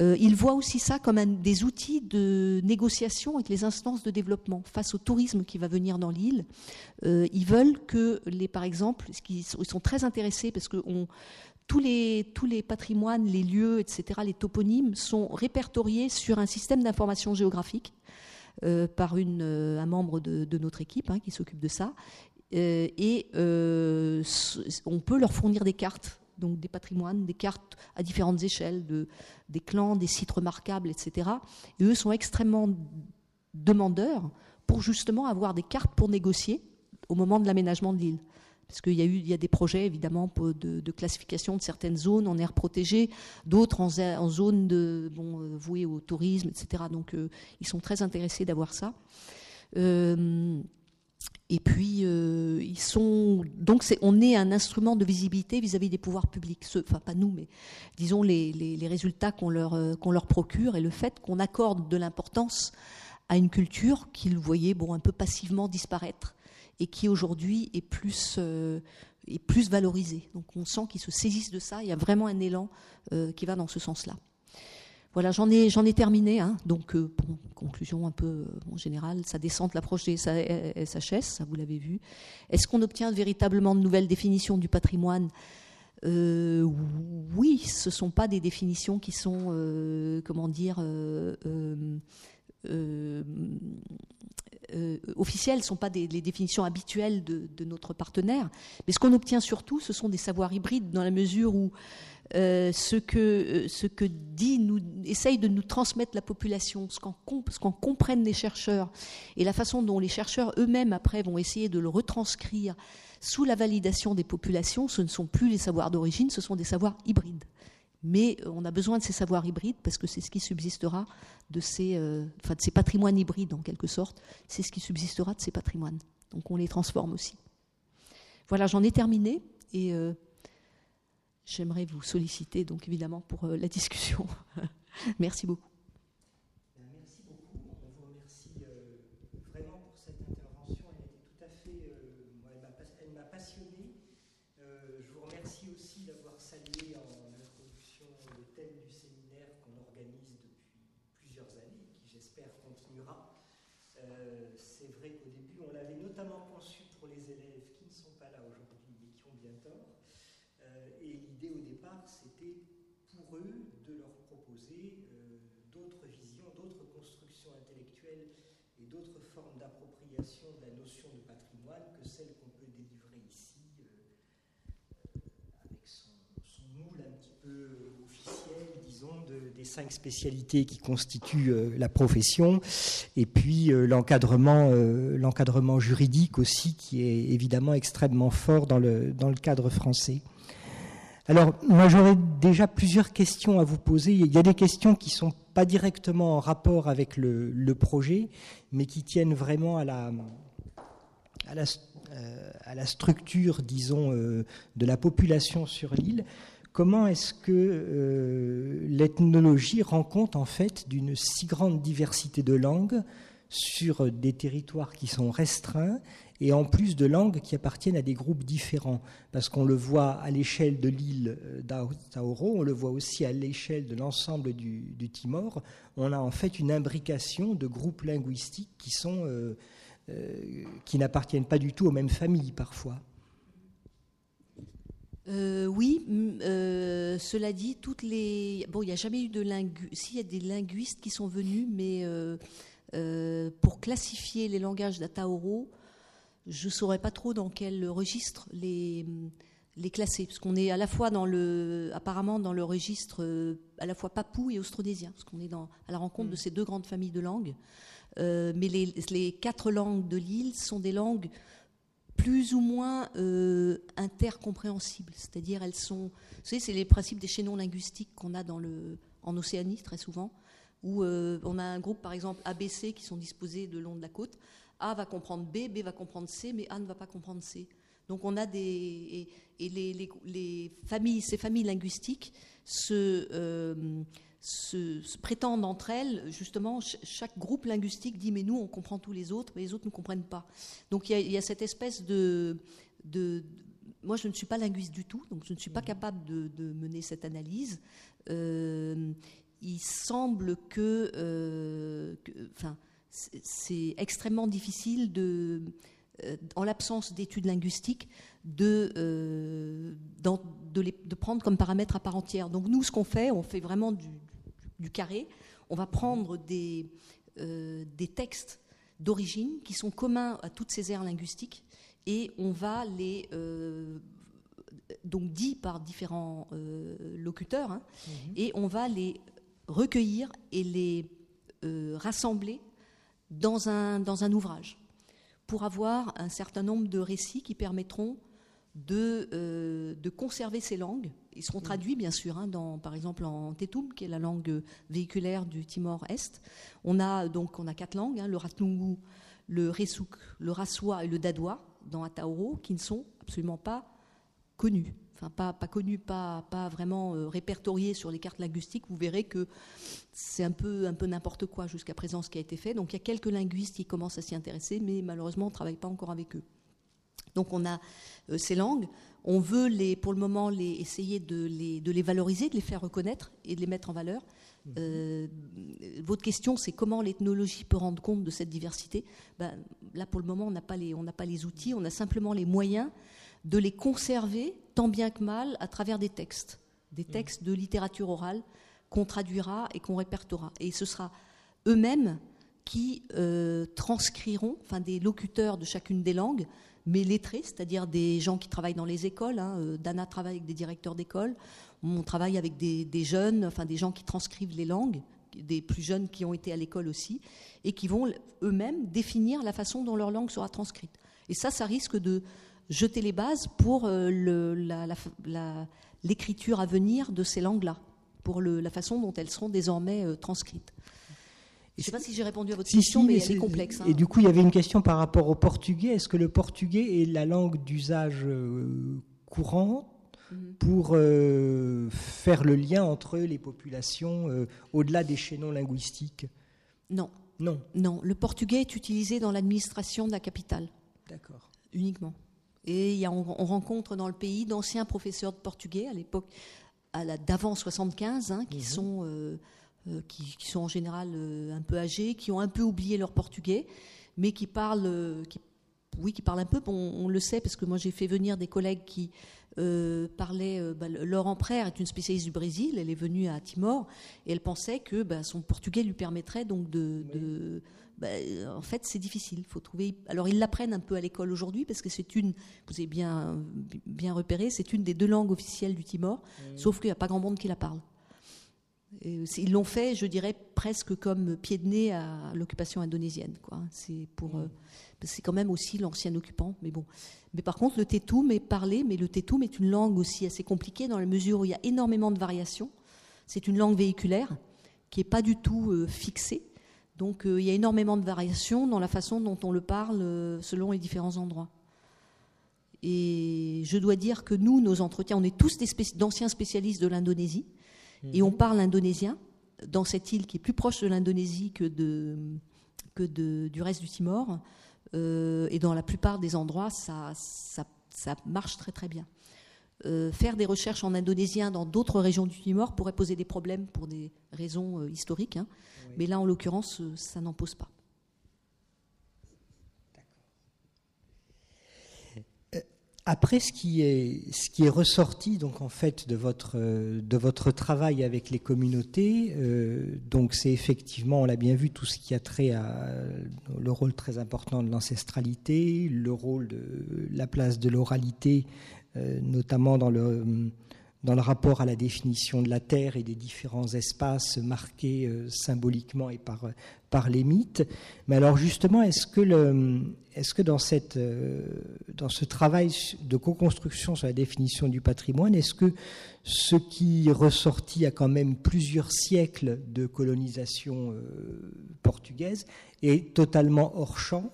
Euh, ils voient aussi ça comme un, des outils de négociation avec les instances de développement face au tourisme qui va venir dans l'île. Euh, ils veulent que, par exemple, ils sont très intéressés parce que tous, les, patrimoines, les lieux, etc., les toponymes sont répertoriés sur un système d'information géographique euh, par un membre de, notre équipe hein, qui s'occupe de ça. et on peut leur fournir des cartes donc des patrimoines, des cartes à différentes échelles, de, des clans, des sites remarquables, etc. Et eux sont extrêmement demandeurs pour justement avoir des cartes pour négocier au moment de l'aménagement de l'île. Parce qu'il y a eu y a des projets évidemment de, classification de certaines zones en aires protégées, d'autres en, zones bon, euh, vouées au tourisme, etc. Donc euh, ils sont très intéressés d'avoir ça. Euh, et puis, euh, ils sont. Donc, on est un instrument de visibilité vis-à-vis des pouvoirs publics. enfin, pas nous, mais disons les, résultats qu'on leur, euh, qu'on leur procure et le fait qu'on accorde de l'importance à une culture qu'ils voyaient bon, un peu passivement disparaître et qui aujourd'hui est plus, euh, est plus valorisée. Donc, on sent qu'ils se saisissent de ça. Il y a vraiment un élan qui va dans ce sens-là. Voilà, j'en ai, terminé. Hein. donc, euh, conclusion un peu euh, en général, ça descente l'approche des SHS, ça vous l'avez vu. Est-ce qu'on obtient véritablement de nouvelles définitions du patrimoine? Euh, Oui, ce ne sont pas des définitions qui sont, comment dire, officielles, ne sont pas les définitions habituelles de, de, notre partenaire. Mais ce qu'on obtient surtout, ce sont des savoirs hybrides dans la mesure où euh, ce, que, euh, ce que dit, essaye de nous transmettre la population, ce qu'en comprennent les chercheurs, et la façon dont les chercheurs eux-mêmes après vont essayer de le retranscrire sous la validation des populations, ce ne sont plus les savoirs d'origine, ce sont des savoirs hybrides. Mais euh, on a besoin de ces savoirs hybrides parce que c'est ce qui subsistera de ces, enfin de ces patrimoines hybrides en quelque sorte, c'est ce qui subsistera de ces patrimoines. Donc on les transforme aussi. Voilà, j'en ai terminé et j'aimerais vous solliciter donc évidemment pour euh, la discussion. Merci beaucoup. Merci beaucoup. On vous remercie euh, vraiment pour cette intervention. Elle était tout à fait, euh, elle m'a passionné. je vous remercie aussi d'avoir salué en introduction le thème du séminaire qu'on organise depuis plusieurs années, qui j'espère continuera. C'est vrai qu'au début, on l'avait notamment conçu pour les élèves qui ne sont pas là aujourd'hui, mais qui ont bien tort. Et l'idée au départ, c'était pour eux de leur proposer euh, d'autres visions, d'autres constructions intellectuelles et d'autres formes d'appropriation de la notion de patrimoine que celles qu'on peut délivrer ici, euh, euh, avec son, moule un petit peu officiel, disons, des cinq spécialités qui constituent la profession, et puis l'encadrement, juridique aussi, qui est évidemment extrêmement fort dans le cadre français. Alors, moi, j'aurais déjà plusieurs questions à vous poser. Il y a des questions qui ne sont pas directement en rapport avec le, projet, mais qui tiennent vraiment à la, euh, structure, disons, euh, de la population sur l'île. Comment est-ce que euh, l'ethnologie rend compte, en fait, d'une si grande diversité de langues sur des territoires qui sont restreints et en plus de langues qui appartiennent à des groupes différents. Parce qu'on le voit à l'échelle de l'île euh, d'Aotearoa, on le voit aussi à l'échelle de l'ensemble du, Timor. On a en fait une imbrication de groupes linguistiques qui, sont, euh, euh, qui n'appartiennent pas du tout aux mêmes familles parfois. oui, cela dit, toutes les. Bon, il n'y a jamais eu de linguistes. S'il y a des linguistes qui sont venus, mais pour classifier les langages d'Ataoro, je ne saurais pas trop dans quel registre les, les classer, parce qu'on est à la fois dans le, apparemment dans le registre euh, à la fois papou et austronésien, parce qu'on est dans, à la rencontre de mm. ces deux grandes familles de langues. Euh, mais les, les, quatre langues de l'île sont des langues plus ou moins euh, intercompréhensibles, c'est-à-dire elles sont, vous savez, c'est les principes des chaînons linguistiques qu'on a dans le, en Océanie très souvent, où on a un groupe par exemple ABC qui sont disposés de long de la côte. A va comprendre B, B va comprendre C, mais A ne va pas comprendre C. Donc on a des et, les, familles, ces familles linguistiques euh, se, se, prétendent entre elles justement. Chaque groupe linguistique dit mais nous on comprend tous les autres, mais les autres ne comprennent pas. Donc il y a, cette espèce de, de, moi je ne suis pas linguiste du tout, donc je ne suis pas mmh. capable de, mener cette analyse. Euh, il semble que, euh, enfin c'est extrêmement difficile de, euh, en l'absence d'études linguistiques, de, euh, de, prendre comme paramètre à part entière. Donc nous, ce qu'on fait, on fait vraiment du, carré. On va prendre des, euh, des textes d'origine qui sont communs à toutes ces aires linguistiques et on va les donc dit par différents locuteurs hein, mmh. et on va les recueillir et les rassembler dans un, dans un ouvrage pour avoir un certain nombre de récits qui permettront de, euh, de conserver ces langues. Ils seront traduits, bien sûr, hein, dans, par exemple en Tetum, qui est la langue véhiculaire du Timor-Est. On a donc on a quatre langues, hein, le Ratungu, le Resuk, le Raswa et le Dadwa dans Ataoro, qui ne sont absolument pas connus pas, pas connu, pas, pas vraiment euh, répertorié sur les cartes linguistiques, vous verrez que c'est un peu, un peu n'importe quoi jusqu'à présent ce qui a été fait. Donc il y a quelques linguistes qui commencent à s'y intéresser, mais malheureusement on ne travaille pas encore avec eux. Donc on a euh, ces langues, on veut les, pour le moment les, essayer de les, de les valoriser, de les faire reconnaître et de les mettre en valeur. Mhm. Euh, votre question, c'est comment l'ethnologie peut rendre compte de cette diversité? Ben, Là, pour le moment, on n'a pas, les, on pas les outils, on a simplement les moyens de les conserver tant bien que mal à travers des textes, des mm. textes de littérature orale qu'on traduira et qu'on répertera. Et ce sera eux-mêmes qui euh, transcriront, enfin des locuteurs de chacune des langues, mais lettrés, c'est-à-dire des gens qui travaillent dans les écoles. Hein, euh, Dana travaille avec des directeurs d'école. On travaille avec des, jeunes, enfin des gens qui transcrivent les langues, des plus jeunes qui ont été à l'école aussi, et qui vont eux-mêmes définir la façon dont leur langue sera transcrite. Et ça, ça risque de, jeter les bases pour euh, l'écriture à venir de ces langues-là, pour la façon dont elles seront désormais euh, transcrites. Je ne sais pas si j'ai répondu à votre question, mais, elle est, complexe. Hein. Et du coup, il y avait une question par rapport au portugais. Est-ce que le portugais est la langue d'usage euh, courant mhm. pour faire le lien entre les populations au-delà des chaînons linguistiques? Non. Non. Non. Le portugais est utilisé dans l'administration de la capitale. D'accord. Uniquement. Et on, rencontre dans le pays d'anciens professeurs de portugais à l'époque, d'avant 75, hein, qui, mhm. sont, euh, euh, qui, sont en général euh, un peu âgés, qui ont un peu oublié leur portugais, mais qui parlent, qui, oui, qui parlent un peu. on, le sait parce que moi j'ai fait venir des collègues qui parlaient. Bah, Laurent Prère est une spécialiste du Brésil. Elle est venue à Timor et elle pensait que bah, son portugais lui permettrait donc de bah, en fait, c'est difficile. Faut trouver. Alors, ils l'apprennent un peu à l'école aujourd'hui parce que c'est une, vous avez bien, bien repéré, c'est une des deux langues officielles du Timor, sauf qu'il n'y a pas grand monde qui la parle. ils l'ont fait, je dirais, presque comme pied de nez à l'occupation indonésienne. C'est pour, mmh. c'est quand même aussi l'ancien occupant, mais bon. Mais par contre, le tétoum est parlé, mais le tétoum est une langue aussi assez compliquée dans la mesure où il y a énormément de variations. C'est une langue véhiculaire qui n'est pas du tout euh, fixée. Donc euh, il y a énormément de variations dans la façon dont on le parle euh, selon les différents endroits. Et je dois dire que nous, nos entretiens, on est tous d'anciens spécialistes de l'Indonésie et on mhm. parle indonésien dans cette île qui est plus proche de l'Indonésie que, de, que de, du reste du Timor. Euh, et dans la plupart des endroits, ça, ça, ça marche très très bien. Euh, faire des recherches en indonésien dans d'autres régions du Timor pourrait poser des problèmes pour des raisons euh, historiques, hein. mais là, en l'occurrence, ça n'en pose pas. Après, ce qui est, ce qui est ressorti donc en fait de votre, de votre travail avec les communautés, euh, donc c'est effectivement, on l'a bien vu, tout ce qui a trait à le rôle très important de l'ancestralité, le rôle de la place de l'oralité, euh, notamment dans le dans le rapport à la définition de la Terre et des différents espaces marqués euh, symboliquement et par, par les mythes. Mais alors justement, est-ce que, le, est-ce que dans, cette, euh, dans ce travail de co-construction sur la définition du patrimoine, est-ce que ce qui ressortit à quand même plusieurs siècles de colonisation euh, portugaise est totalement hors champ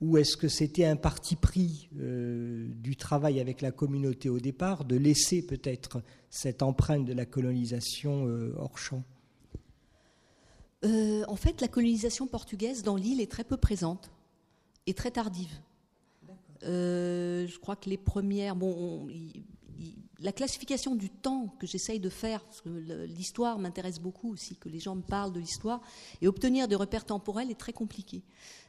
ou est-ce que c'était un parti pris euh, du travail avec la communauté au départ de laisser peut-être cette empreinte de la colonisation euh, hors champ? Euh, En fait, la colonisation portugaise dans l'île est très peu présente et très tardive. je crois que les premières, bon, la classification du temps que j'essaye de faire, parce que l'histoire m'intéresse beaucoup aussi, que les gens me parlent de l'histoire, et obtenir des repères temporels est très compliqué.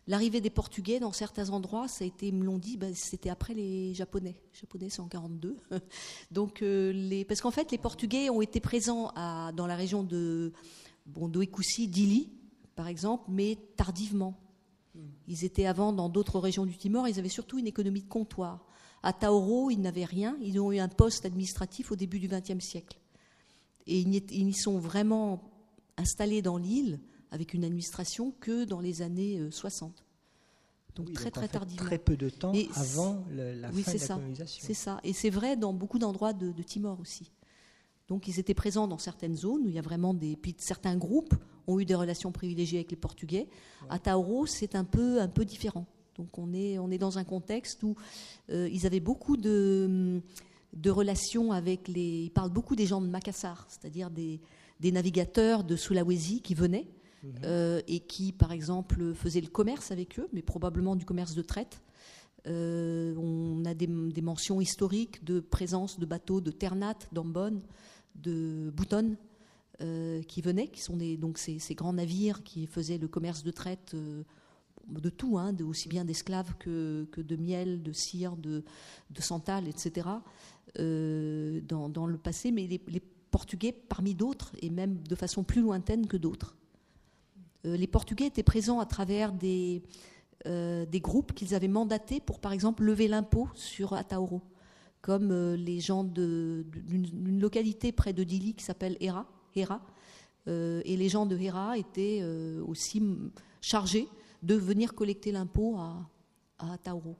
L'arrivée des Portugais dans certains endroits, ça a été, me l'ont dit, ben, c'était après les Japonais. Les Japonais, c'est en 42. Donc, euh, les, parce qu'en fait, les Portugais ont été présents à, dans la région de bon, Dili, par exemple, mais tardivement. Hmm. Ils étaient avant dans d'autres régions du Timor, ils avaient surtout une économie de comptoir. À Taoro, ils n'avaient rien. Ils ont eu un poste administratif au début du XXe siècle. Et ils n'y sont vraiment installés dans l'île avec une administration que dans les années 60. Euh, donc très très tardivement. Très peu de temps avant la fin de la colonisation. C'est ça. Et c'est vrai dans beaucoup d'endroits de, Timor aussi. Donc ils étaient présents dans certaines zones où il y a vraiment des. Puis certains groupes ont eu des relations privilégiées avec les Portugais. À Taoro, c'est un peu, un peu différent. Donc on est, on est dans un contexte où euh, ils avaient beaucoup de, de, relations avec les... Ils parlent beaucoup des gens de Makassar, c'est-à-dire des, des, navigateurs de Sulawesi qui venaient mhm. euh, et qui, par exemple, faisaient le commerce avec eux, mais probablement du commerce de traite. Euh, on a des, mentions historiques de présence de bateaux de Ternat, d'Ambon, de Bouton, qui venaient, qui sont donc ces, grands navires qui faisaient le commerce de traite de tout, hein, aussi bien d'esclaves que, de miel, de cire, de, santal, etc., euh, dans, le passé, mais les, Portugais parmi d'autres, et même de façon plus lointaine que d'autres. Euh, les Portugais étaient présents à travers des, euh, des groupes qu'ils avaient mandatés pour, par exemple, lever l'impôt sur Atauro, comme les gens d'une localité près de Dili qui s'appelle Hera. Hera et les gens de Hera étaient aussi chargés de venir collecter l'impôt à, à Tauro.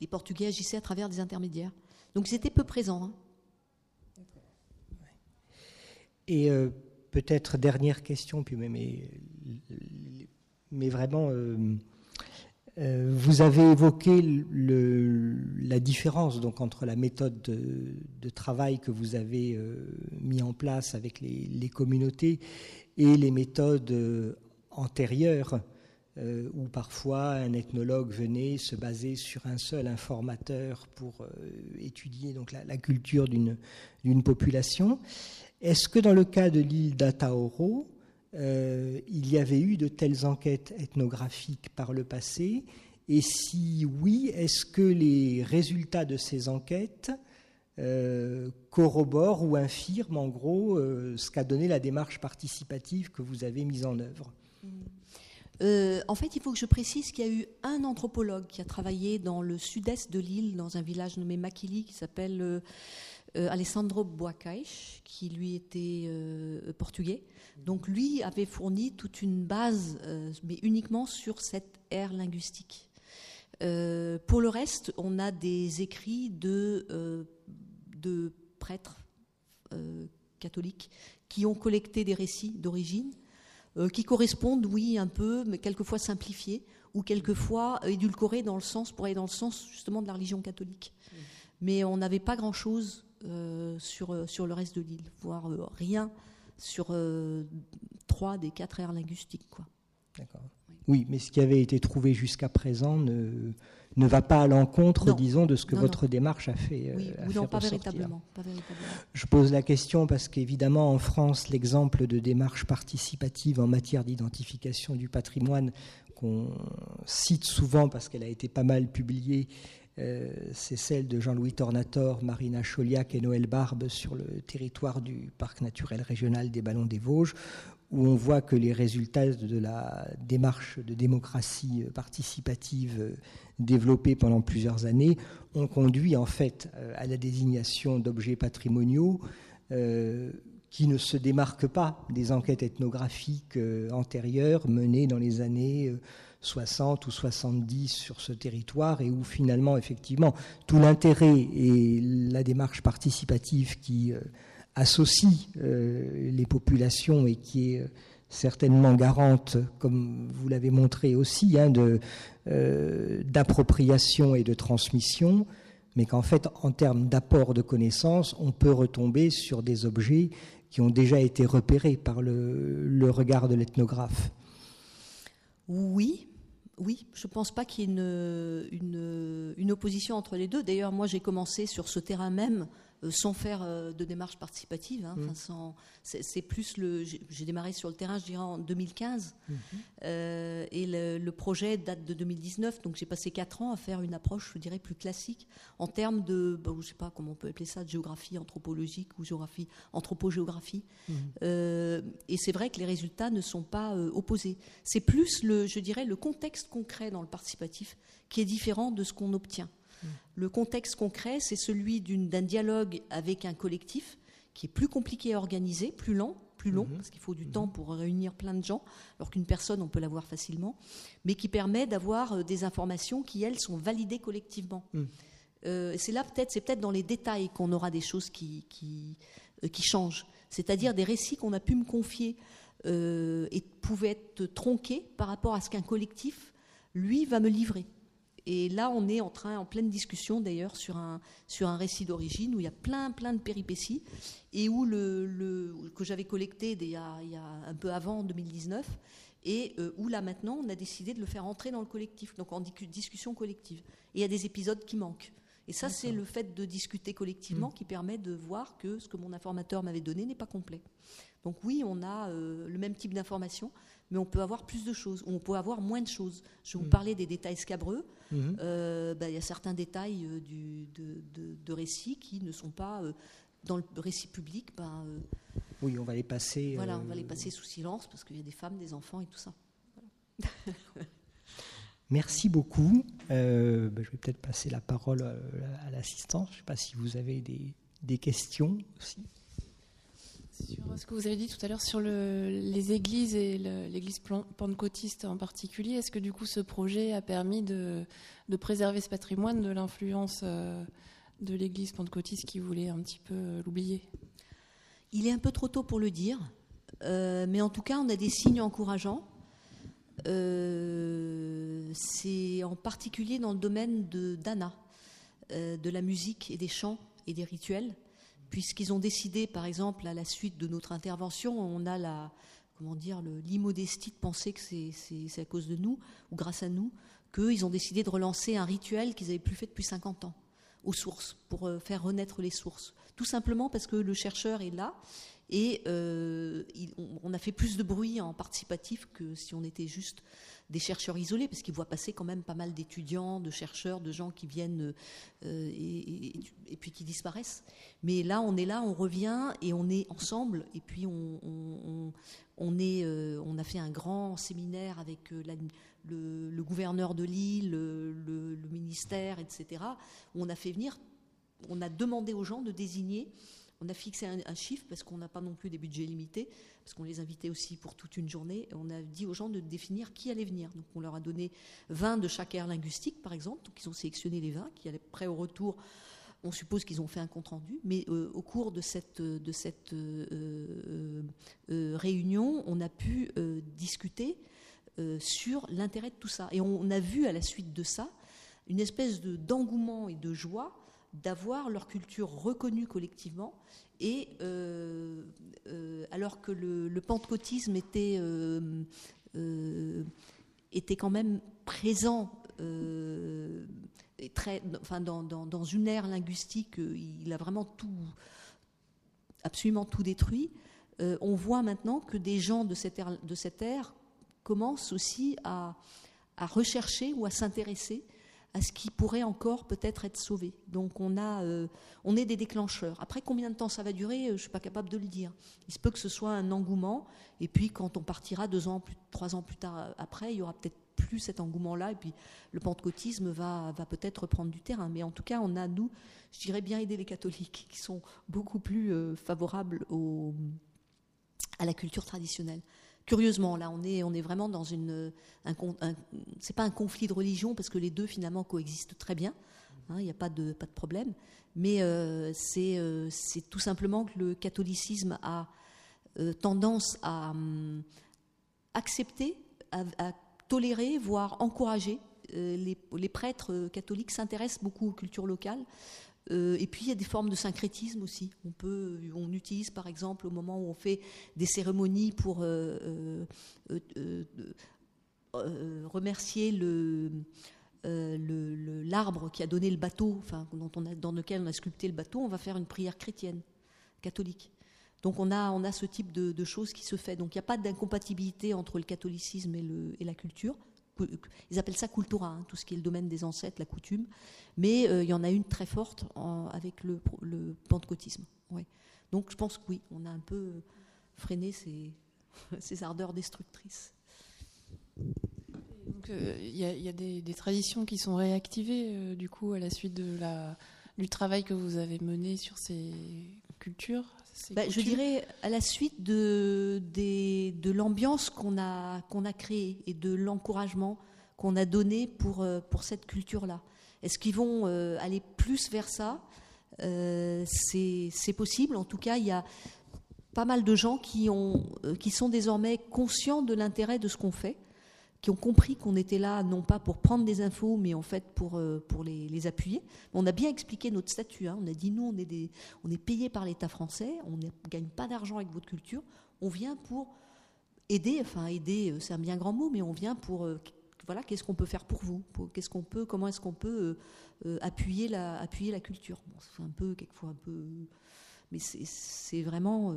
Les Portugais agissaient à travers des intermédiaires. Donc c'était peu présent. Hein. Et euh, peut-être dernière question, puis mais, mais vraiment, euh, euh, vous avez évoqué la différence donc entre la méthode de, travail que vous avez mis en place avec les, communautés et les méthodes antérieures euh, où parfois un ethnologue venait se baser sur un seul informateur pour euh, étudier donc la, culture d'une population. Est-ce que dans le cas de l'île d'Ataoro, euh, il y avait eu de telles enquêtes ethnographiques par le passé? Et si oui, est-ce que les résultats de ces enquêtes corroborent ou infirment en gros ce qu'a donné la démarche participative que vous avez mise en œuvre? Euh, en fait, il faut que je précise qu'il y a eu un anthropologue qui a travaillé dans le sud-est de l'île, dans un village nommé Makili, qui s'appelle euh, Alessandro Boacais, qui lui était portugais. Donc lui avait fourni toute une base, mais uniquement sur cette ère linguistique. pour le reste, on a des écrits de, de prêtres catholiques qui ont collecté des récits d'origine, qui correspondent, oui, un peu, mais quelquefois simplifiés, ou quelquefois édulcoré dans le sens, pour aller dans le sens justement de la religion catholique. Mmh. Mais on n'avait pas grand-chose euh, sur, euh, sur le reste de l'île, voire euh, rien sur trois des quatre aires linguistiques. Quoi. D'accord. Oui, mais ce qui avait été trouvé jusqu'à présent ne, ne va pas à l'encontre, disons, de ce que votre démarche a fait. Oui, non, pas véritablement, pas véritablement. Je pose la question parce qu'évidemment, en France, l'exemple de démarche participative en matière d'identification du patrimoine qu'on cite souvent parce qu'elle a été pas mal publiée, euh, c'est celle de Jean-Louis Tornator, Marina Choliac et Noël Barbe sur le territoire du parc naturel régional des Ballons des Vosges, où on voit que les résultats de la démarche de démocratie participative euh, développée pendant plusieurs années ont conduit en fait euh, à la désignation d'objets patrimoniaux qui ne se démarque pas des enquêtes ethnographiques euh, antérieures menées dans les années 60 euh, ou 70 sur ce territoire et où finalement, effectivement, tout l'intérêt et la démarche participative qui euh, associe les populations et qui est certainement garante, comme vous l'avez montré aussi, hein, d'appropriation et de transmission, mais qu'en fait, en termes d'apport de connaissances, on peut retomber sur des objets qui ont déjà été repérés par le, regard de l'ethnographe. Oui, oui, je ne pense pas qu'il y ait une, opposition entre les deux. D'ailleurs, moi, j'ai commencé sur ce terrain même sans faire euh, de démarche participative. Hein, mmh. c'est plus le. J'ai démarré sur le terrain, je dirais, en 2015. Mmh. Euh, et le, projet date de 2019. Donc j'ai passé quatre ans à faire une approche, je dirais, plus classique en termes de. Bah, je ne sais pas comment on peut appeler ça, de géographie anthropologique ou géographie, anthropogéographie. Mmh. et c'est vrai que les résultats ne sont pas opposés. C'est plus, le, je dirais, le contexte concret dans le participatif qui est différent de ce qu'on obtient. Le contexte concret, c'est celui d'un dialogue avec un collectif qui est plus compliqué à organiser, plus lent, plus long, mhm. parce qu'il faut du temps mhm. pour réunir plein de gens, alors qu'une personne, on peut l'avoir facilement, mais qui permet d'avoir euh, des informations qui, elles, sont validées collectivement. Mhm. Euh, c'est là peut-être, c'est peut-être dans les détails qu'on aura des choses qui, qui, euh, changent. C'est-à-dire des récits qu'on a pu me confier et pouvaient être tronqués par rapport à ce qu'un collectif, lui, va me livrer. Et là, on est en train, en pleine discussion d'ailleurs, sur un, sur un récit d'origine où il y a plein, plein de péripéties et où le, que j'avais collecté il y, a, il y, a, un peu avant 2019 et euh, où là maintenant, on a décidé de le faire entrer dans le collectif, donc en discussion collective. Et il y a des épisodes qui manquent. Et ça, c'est le fait de discuter collectivement mmh. qui permet de voir que ce que mon informateur m'avait donné n'est pas complet. Donc oui, on a euh, le même type d'information, mais on peut avoir plus de choses, on peut avoir moins de choses. Je vais vous mm. parler des détails scabreux. Mm-hmm. Euh, bah, il y a certains détails euh, du, de, récits qui ne sont pas euh, dans le récit public. Bah, oui, on va les passer. Voilà, on va les passer sous silence parce qu'il y a des femmes, des enfants et tout ça. Merci beaucoup. Bah, je vais peut-être passer la parole à, l'assistance. Je ne sais pas si vous avez des, des questions aussi. Sur ce que vous avez dit tout à l'heure sur les églises et l'église pentecôtiste en particulier, est-ce que du coup ce projet a permis de, préserver ce patrimoine de l'influence euh, de l'église pentecôtiste qui voulait un petit peu l'oublier? Il est un peu trop tôt pour le dire, euh, mais en tout cas on a des signes encourageants. Euh, c'est en particulier dans le domaine de d'Anna, de la musique et des chants et des rituels puisqu'ils ont décidé, par exemple, à la suite de notre intervention, on a comment dire, l'immodestie de penser que c'est à cause de nous ou grâce à nous qu'ils ont décidé de relancer un rituel qu'ils n'avaient plus fait depuis 50 ans aux sources, pour euh, faire renaître les sources. Tout simplement parce que le chercheur est là et euh, on a fait plus de bruit en participatif que si on était juste des chercheurs isolés, parce qu'ils voient passer quand même pas mal d'étudiants, de chercheurs, de gens qui viennent euh, et, puis qui disparaissent. Mais là, on est là, on revient et on est ensemble. Et puis on, euh, a fait un grand séminaire avec euh, le, gouverneur de l'île, le, le, ministère, etc. On a fait venir on a demandé aux gens de désigner on a fixé un, chiffre parce qu'on n'a pas non plus des budgets limités, parce qu'on les invitait aussi pour toute une journée. On a dit aux gens de définir qui allait venir. Donc on leur a donné 20 de chaque aire linguistique, par exemple. Donc ils ont sélectionné les 20 qui allaient prêts au retour. On suppose qu'ils ont fait un compte rendu, mais euh, au cours de cette, de euh, euh, réunion, on a pu discuter sur l'intérêt de tout ça. Et on a vu à la suite de ça une espèce d'engouement et de joie d'avoir leur culture reconnue collectivement et euh, euh, alors que le, pentecôtisme était, euh, était quand même présent très, enfin, dans, une ère linguistique, il a vraiment tout, absolument tout détruit. on voit maintenant que des gens de cette ère, de cette ère commencent aussi à, à rechercher ou à s'intéresser à ce qui pourrait encore peut-être être sauvé. Donc on, a, euh, on est des déclencheurs. Après, combien de temps ça va durer, euh, je ne suis pas capable de le dire. Il se peut que ce soit un engouement, et puis quand on partira deux ans, plus, trois ans plus tard euh, après, il y aura peut-être plus cet engouement-là, et puis le pentecôtisme va, va peut-être reprendre du terrain. Mais en tout cas, on a, nous, je dirais bien aider les catholiques, qui sont beaucoup plus favorables à la culture traditionnelle curieusement, là, on est, vraiment dans une. Un, pas un conflit de religion parce que les deux finalement coexistent très bien. Hein, il n'y a pas de, pas de problème. Mais euh, euh, c'est, tout simplement que le catholicisme a euh, tendance à hum, accepter, à, tolérer, voire encourager. Les, prêtres catholiques s'intéressent beaucoup aux cultures locales, euh, et puis il y a des formes de syncrétisme aussi. On utilise par exemple au moment où on fait des cérémonies pour euh, euh, remercier le l'arbre qui a donné le bateau, enfin, dans lequel on a sculpté le bateau, on va faire une prière chrétienne, catholique. Donc on a, ce type de, choses qui se fait. Donc il n'y a pas d'incompatibilité entre le catholicisme et la culture ils appellent ça cultura, hein, tout ce qui est le domaine des ancêtres, la coutume, mais euh, il y en a une très forte avec le, pentecôtisme. Donc je pense que oui, on a un peu freiné ces, ardeurs destructrices. Euh, il y, a, des, traditions qui sont réactivées euh, du coup à la suite de la, du travail que vous avez mené sur ces cultures bah, je dirais à la suite de, de l'ambiance qu'on a, qu'on a créée et de l'encouragement qu'on a donné pour, euh, pour cette culture-là. Est-ce qu'ils vont euh, aller plus vers ça? Euh, C'est possible. En tout cas, il y a pas mal de gens qui, ont, qui sont désormais conscients de l'intérêt de ce qu'on fait qui ont compris qu'on était là non pas pour prendre des infos, mais en fait pour, euh, pour les, appuyer. On a bien expliqué notre statut. Hein. On a dit nous, on est, des, on est payé par l'État français, on ne gagne pas d'argent avec votre culture. On vient pour aider, enfin aider, euh, c'est un bien grand mot, mais on vient pour euh, voilà, qu'est-ce qu'on peut faire pour vous? Qu'est-ce peut, comment est-ce qu'on peut appuyer la, appuyer la culture? C'est un peu quelquefois un peu, mais c'est vraiment,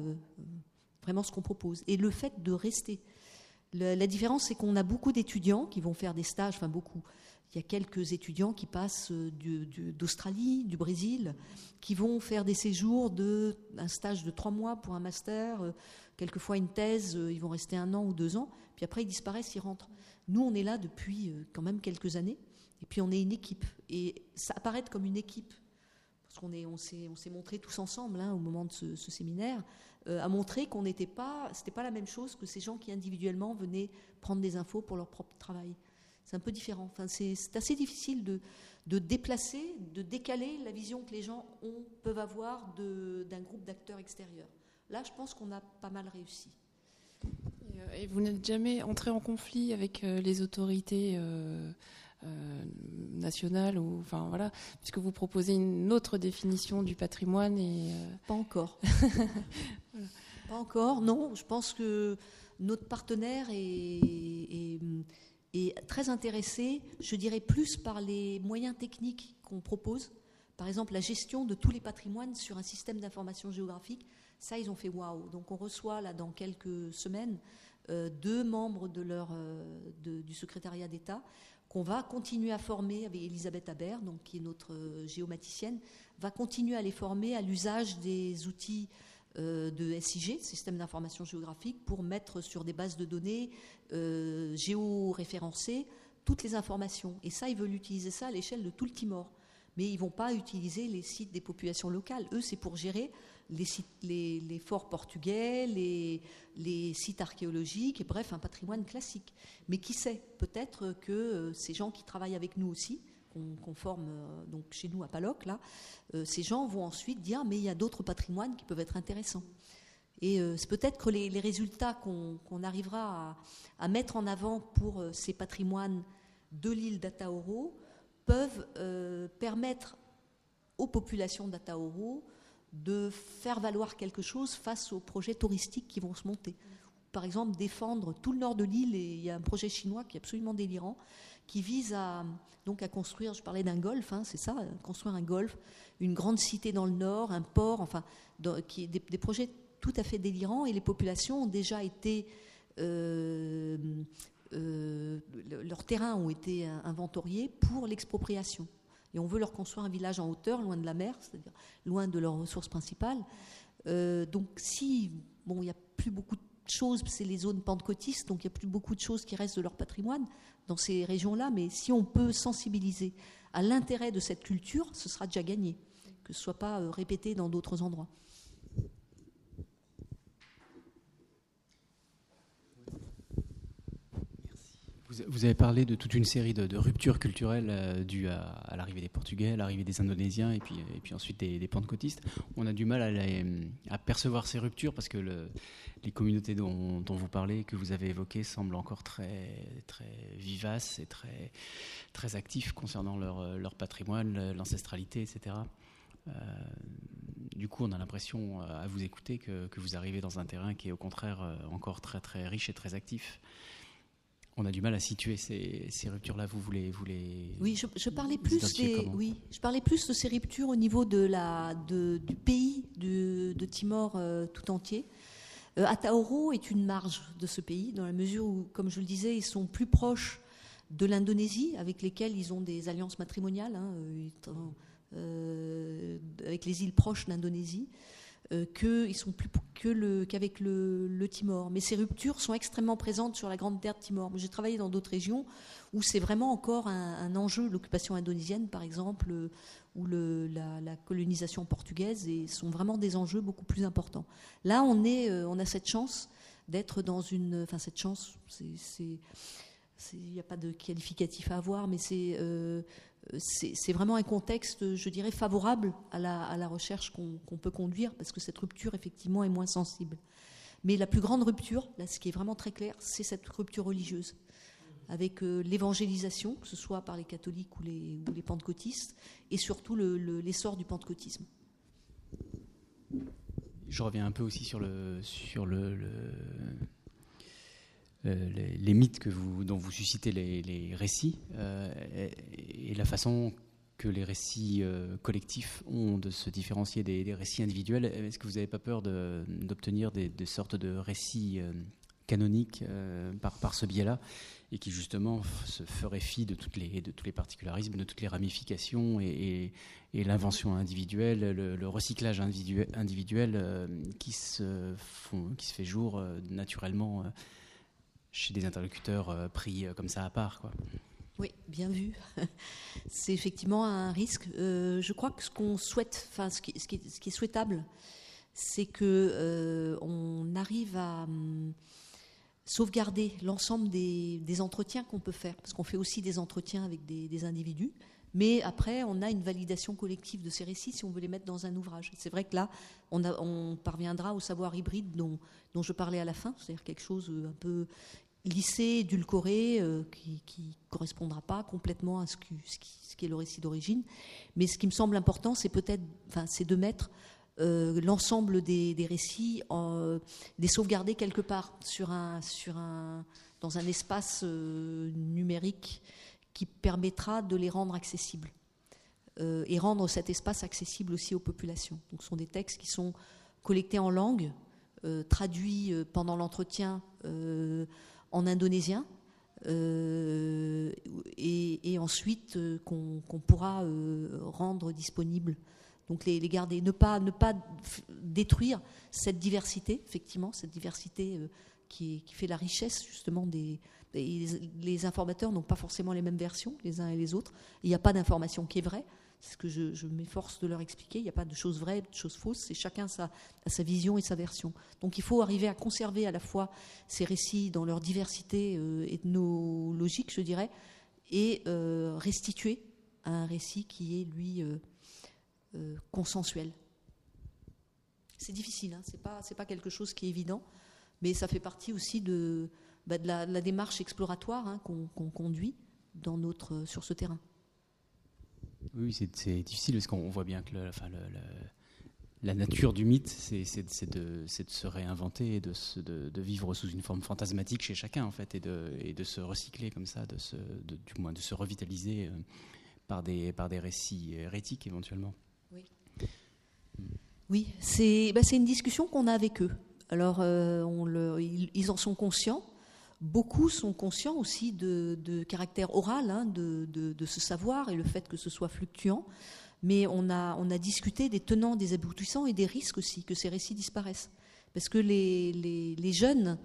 vraiment ce qu'on propose. Et le fait de rester la différence, c'est qu'on a beaucoup d'étudiants qui vont faire des stages, enfin beaucoup. Il y a quelques étudiants qui passent euh, d'Australie, du, Brésil, qui vont faire des séjours de un stage de trois mois pour un master, euh, quelquefois une thèse, euh, ils vont rester un an ou deux ans, puis après ils disparaissent, ils rentrent. Nous, on est là depuis quand même quelques années, et puis on est une équipe. Et ça apparaît comme une équipe, parce qu'on on s'est, on s'est montré tous ensemble hein, au moment de ce séminaire, euh, a montré qu'on n'était pas, c'était pas la même chose que ces gens qui individuellement venaient prendre des infos pour leur propre travail. C'est un peu différent. Enfin, c'est assez difficile de, de, déplacer, de décaler la vision que les gens ont, peuvent avoir d'un groupe d'acteurs extérieurs. Là, je pense qu'on a pas mal réussi. Et euh, vous n'êtes jamais entré en conflit avec euh, les autorités euh, nationale ou enfin voilà puisque vous proposez une autre définition du patrimoine et euh, pas encore. Pas encore non. Je pense que notre partenaire est, est, très intéressé je dirais plus par les moyens techniques qu'on propose. Par exemple la gestion de tous les patrimoines sur un système d'information géographique ça ils ont fait waouh. Donc on reçoit là dans quelques semaines euh, deux membres de leur, du secrétariat d'État qu'on va continuer à former avec Elisabeth Aber, qui est notre euh, géomaticienne, va continuer à les former à l'usage des outils euh, de SIG, Système d'information géographique, pour mettre sur des bases de données euh, géoréférencées toutes les informations. Et ça, ils veulent utiliser ça à l'échelle de tout le Timor. mais ils vont pas utiliser les sites des populations locales. Eux, c'est pour gérer les, forts portugais, les, sites archéologiques, et bref, un patrimoine classique. Mais qui sait, peut-être que euh, ces gens qui travaillent avec nous aussi, qu'on forme euh, donc chez nous à Paloc, là, euh, ces gens vont ensuite dire mais il y a d'autres patrimoines qui peuvent être intéressants. Et c'est peut-être que les, résultats qu'on arrivera à, mettre en avant pour ces patrimoines de l'île d'Ataoro peuvent permettre aux populations d'Ataoro de faire valoir quelque chose face aux projets touristiques qui vont se monter. Par exemple, défendre tout le nord de l'île, et il y a un projet chinois qui est absolument délirant, qui vise à, donc à construire, je parlais d'un golf, hein, c'est ça, construire un golf, une grande cité dans le nord, un port, enfin, qui des, des, projets tout à fait délirants, et les populations ont déjà été... Euh, euh, leurs terrains ont été inventoriés pour l'expropriation et on veut leur construire un village en hauteur, loin de la mer, c'est-à-dire loin de leurs ressources principales. Euh, donc si, bon, il n'y a plus beaucoup de choses, c'est les zones pentecôtistes, donc il n'y a plus beaucoup de choses qui restent de leur patrimoine dans ces régions-là, mais si on peut sensibiliser à l'intérêt de cette culture, ce sera déjà gagné, que ce ne soit pas euh, répété dans d'autres endroits. Vous, avez parlé de toute une série de, ruptures culturelles euh, dues à, l'arrivée des Portugais, l'arrivée des Indonésiens et puis, ensuite des, des pentecôtistes. On a du mal à, percevoir ces ruptures parce que les communautés dont, vous parlez, que vous avez évoquées, semblent encore très, très vivaces et très, très actifs concernant leur, leur patrimoine, l'ancestralité, etc. Euh, du coup, on a l'impression, euh, à vous écouter, que, que, vous arrivez dans un terrain qui est au contraire encore très très riche et très actif on a du mal à situer ces, ruptures-là. Vous voulez, vous Oui, je, parlais plus des, oui, je parlais plus de ces ruptures au niveau de la, du pays de, Timor euh, tout entier. Euh, Atauro est une marge de ce pays dans la mesure où, comme je le disais, ils sont plus proches de l'Indonésie, avec lesquels ils ont des alliances matrimoniales, hein, euh, avec les îles proches d'Indonésie. Euh, qu'ils sont plus que qu'avec le, Timor. Mais ces ruptures sont extrêmement présentes sur la grande terre de Timor. J'ai travaillé dans d'autres régions où c'est vraiment encore un, enjeu, l'occupation indonésienne par exemple, euh, ou le, la, colonisation portugaise, et sont vraiment des enjeux beaucoup plus importants. Là, on, est, euh, on a cette chance d'être dans une... Enfin, cette chance. Il n'y a pas de qualificatif à avoir, mais c'est c'est vraiment un contexte, je dirais, favorable à la, recherche qu'on peut conduire, parce que cette rupture, effectivement, est moins sensible. Mais la plus grande rupture, là, ce qui est vraiment très clair, c'est cette rupture religieuse, avec euh, l'évangélisation, que ce soit par les catholiques ou les, pentecôtistes, et surtout l'essor du pentecôtisme. Je reviens un peu aussi sur le, sur le euh, les, mythes que vous, dont vous suscitez les, récits euh, et, la façon que les récits euh, collectifs ont de se différencier des, récits individuels. Est-ce que vous n'avez pas peur d'obtenir des, sortes de récits canoniques par, ce biais-là et qui justement se feraient fi de, toutes les, de tous les particularismes, de toutes les ramifications et, l'invention individuelle, le, recyclage individuel, qui, se qui se fait jour naturellement chez des interlocuteurs euh, pris euh, comme ça à part. Quoi. Oui, bien vu. C'est effectivement un risque. Euh, je crois que ce qu'on souhaite, enfin ce qui, est souhaitable, c'est que on arrive à hum, sauvegarder l'ensemble des, entretiens qu'on peut faire, parce qu'on fait aussi des entretiens avec des, individus. Mais après, on a une validation collective de ces récits si on veut les mettre dans un ouvrage. C'est vrai que là, on, parviendra au savoir hybride dont je parlais à la fin, c'est-à-dire quelque chose un peu lycée édulcoré euh, qui ne correspondra pas complètement à ce, ce, qui, est le récit d'origine. Mais ce qui me semble important, c'est peut-être de mettre euh, l'ensemble des, récits, en, des sauvegarder quelque part sur un, sur un, dans un espace euh, numérique qui permettra de les rendre accessibles. et rendre cet espace accessible aussi aux populations. Donc ce sont des textes qui sont collectés en langue, traduits pendant l'entretien en indonésien. Euh, et, ensuite euh, qu'on pourra euh, rendre disponible. Donc les, garder, ne pas, ne pas détruire cette diversité, effectivement, cette diversité qui, fait la richesse justement des... Les, informateurs n'ont pas forcément les mêmes versions, les uns et les autres. Il n'y a pas d'information qui est vraie. C'est ce que je, m'efforce de leur expliquer. Il n'y a pas de choses vraies, de choses fausses. C'est chacun sa, a sa vision et sa version. Donc il faut arriver à conserver à la fois ces récits dans leur diversité euh, ethnologique, je dirais, et euh, restituer un récit qui est, lui, euh, consensuel. C'est difficile, hein c'est pas, pas quelque chose qui est évident, mais ça fait partie aussi de, bah, de, la, démarche exploratoire hein, qu'on conduit dans notre, sur ce terrain. Oui, c'est difficile parce qu'on voit bien que la nature du mythe, c'est de, se réinventer de, vivre sous une forme fantasmatique chez chacun, en fait, et de, se recycler comme ça, de se, du moins de se revitaliser euh, par, des, récits hérétiques éventuellement. Oui, oui c'est bah, une discussion qu'on a avec eux. Alors, euh, ils en sont conscients. Beaucoup sont conscients aussi de, caractère oral hein, de, ce savoir et le fait que ce soit fluctuant. Mais on a, discuté des tenants, des aboutissants et des risques aussi que ces récits disparaissent. Parce que les, jeunes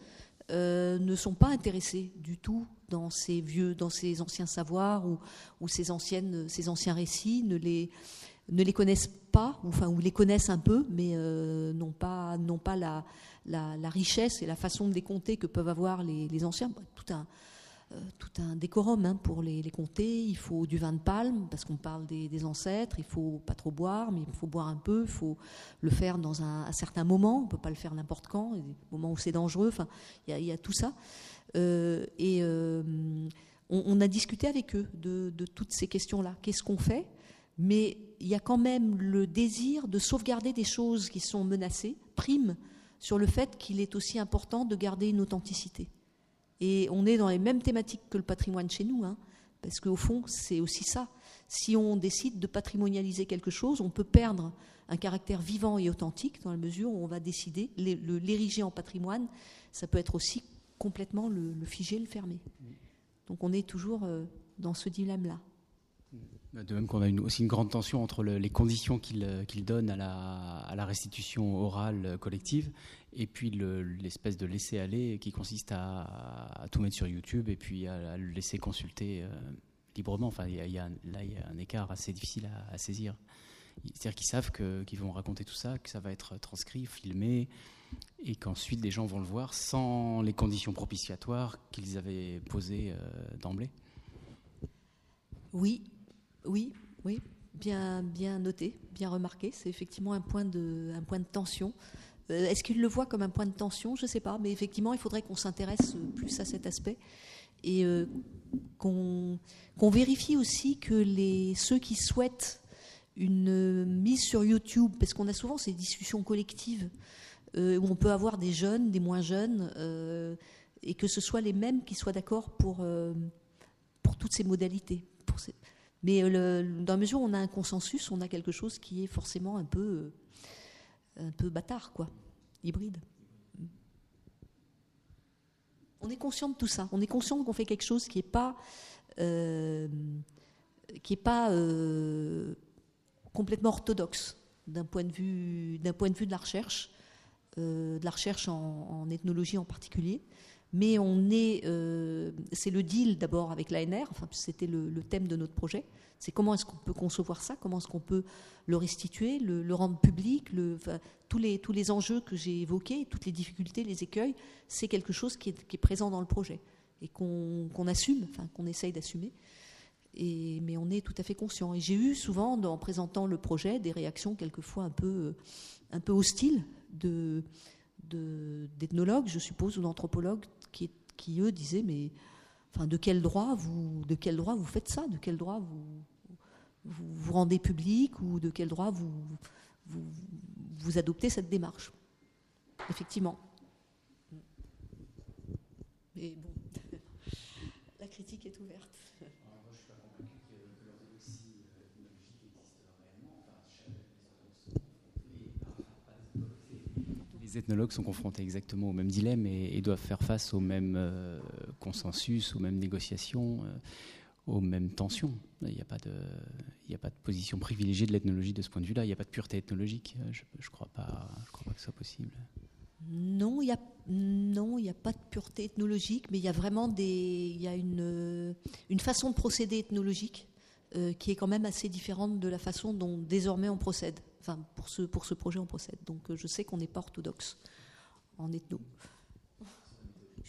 euh, ne sont pas intéressés du tout dans ces vieux, dans ces anciens savoirs ou, ces, anciennes, ces anciens récits, ne les, connaissent pas, enfin, ou les connaissent un peu, mais euh, n'ont pas, pas la, la, richesse et la façon de les compter que peuvent avoir les, anciens. Tout un, euh, tout un décorum hein, pour les, les, compter. Il faut du vin de palme parce qu'on parle des, ancêtres. Il faut pas trop boire, mais il faut boire un peu. Il faut le faire dans un, certain moment. On peut pas le faire n'importe quand. Il y a des moments où c'est dangereux. Il y, a, tout ça. Euh, et euh, on, a discuté avec eux de, de toutes ces questions-là. Qu'est-ce qu'on fait? Mais il y a quand même le désir de sauvegarder des choses qui sont menacées, prime sur le fait qu'il est aussi important de garder une authenticité. Et on est dans les mêmes thématiques que le patrimoine chez nous, hein, parce qu'au fond, c'est aussi ça. Si on décide de patrimonialiser quelque chose, on peut perdre un caractère vivant et authentique dans la mesure où on va décider l'ériger en patrimoine. Ça peut être aussi complètement le, figer, le fermer. Donc on est toujours euh, dans ce dilemme-là. Bah, de même qu'on a aussi une grande tension entre les conditions qu'il euh, donne à la, restitution orale collective et puis l'espèce de laisser-aller qui consiste à, tout mettre sur YouTube et puis à, le laisser consulter euh, librement. Enfin, il y, a, là, il y a un écart assez difficile à, saisir. C'est-à-dire qu'ils savent qu'ils vont raconter tout ça, que ça va être transcrit, filmé, et qu'ensuite des gens vont le voir sans les conditions propitiatoires qu'ils avaient posées euh, d'emblée. Oui, oui, oui, bien, noté, bien remarqué. C'est effectivement un point de, tension. Euh, est-ce qu'il le voit comme un point de tension? Je ne sais pas, mais effectivement, il faudrait qu'on s'intéresse plus à cet aspect et euh, qu'on vérifie aussi que les, ceux qui souhaitent une mise sur YouTube, parce qu'on a souvent ces discussions collectives euh, où on peut avoir des jeunes, des moins jeunes, et que ce soit les mêmes qui soient d'accord pour, pour toutes ces modalités. Mais euh, dans la mesure où on a un consensus, on a quelque chose qui est forcément un peu, euh, un peu bâtard, quoi, hybride. On est conscient de tout ça. On est conscient qu'on fait quelque chose qui n'est pas, euh, qui pas complètement orthodoxe d'un point de vue, d'un point de vue de la recherche, de la recherche en ethnologie en particulier mais on est, euh, c'est le deal d'abord avec l'ANR, enfin, c'était le, thème de notre projet, c'est comment est-ce qu'on peut concevoir ça, comment est-ce qu'on peut le restituer, le, rendre public, tous, les, tous les enjeux que j'ai évoqués, toutes les difficultés, les écueils, c'est quelque chose qui est, présent dans le projet et qu'on assume, enfin qu'on essaye d'assumer. Mais on est tout à fait conscient. Et j'ai eu souvent, en présentant le projet, des réactions quelquefois un peu, un peu hostiles de, d'ethnologues, je suppose, ou d'anthropologues qui, eux disaient mais enfin de quel droit vous de quel droit vous faites ça? De quel droit vous vous, rendez public ou de quel droit vous, vous, vous adoptez cette démarche? Effectivement. Mais bon la critique est ouverte les ethnologues sont confrontés exactement au même dilemme et, doivent faire face au même euh, consensus, aux mêmes négociations, euh, aux mêmes tensions. Il n'y a, pas de, position privilégiée de l'ethnologie de ce point de vue-là. Il n'y a pas de pureté ethnologique. Euh, je ne crois, pas, que ce soit possible. Non, il n'y a, pas de pureté ethnologique, mais il y a vraiment une, une façon de procéder ethnologique qui est quand même assez différente de la façon dont désormais on procède. Enfin, pour ce, pour ce projet, on procède. Donc je sais qu'on n'est pas orthodoxe en ethno.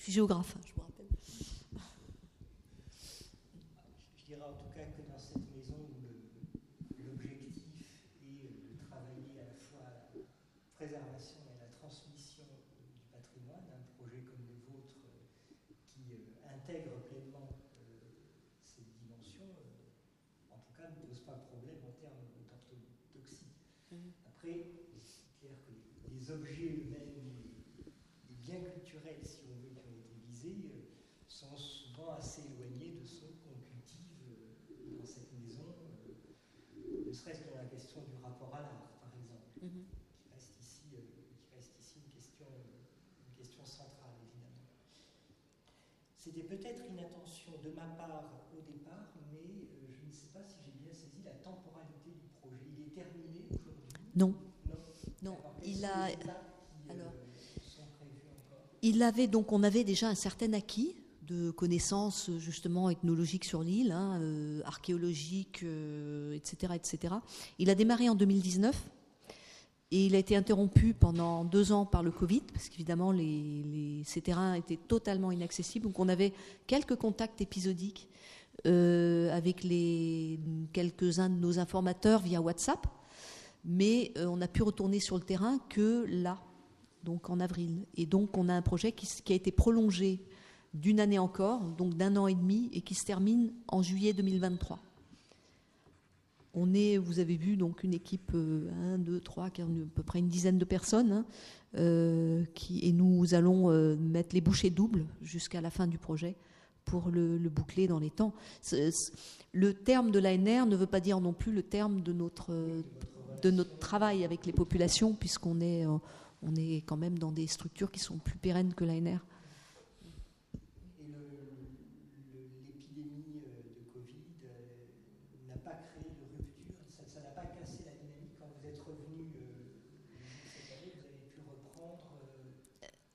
Je suis géographe, hein, je vous rappelle. Je dirais en tout cas que dans cette maison, l'objectif est de travailler à la fois à la préservation et à la transmission du patrimoine, un projet comme le vôtre qui euh, intègre pleinement euh, cette dimension, euh, en tout cas ne pose pas de problème en termes d'orthodoxie. Mmh. Après, c'est clair que les objets eux-mêmes, les biens culturels, si on sont souvent assez éloignés de ceux qu'on cultive euh, dans cette maison, euh, ne serait-ce que la question du rapport à l'art, par exemple, mhm. qui, reste ici, euh, qui reste ici une question, une question centrale, évidemment. C'était peut-être une intention de ma part au départ, mais je ne sais pas si j'ai bien saisi la temporalité du projet. Il est terminé aujourd'hui? Non. Non. il a. Alors. Il avait donc, on avait déjà un certain acquis de connaissances justement ethnologiques sur l'île, hein, euh, archéologiques, etc., euh, etc. Il a démarré en 2019 et il a été interrompu pendant deux ans par le Covid, parce qu'évidemment ces terrains étaient totalement inaccessibles. Donc on avait quelques contacts épisodiques euh, avec quelques-uns de nos informateurs via WhatsApp, mais on n'a pu retourner sur le terrain que là, donc en avril. Et donc on a un projet qui a été prolongé d'une année encore, donc d'un an et demi, et qui se termine en juillet 2023. On est, vous avez vu, donc une équipe, 1, 2, 3, à peu près une dizaine de personnes, hein, euh, qui, et nous allons euh, mettre les bouchées doubles jusqu'à la fin du projet pour le, boucler dans les temps. le terme de l'ANR ne veut pas dire non plus le terme de notre, de notre travail avec les populations, puisqu'on est, euh, quand même dans des structures qui sont plus pérennes que l'ANR.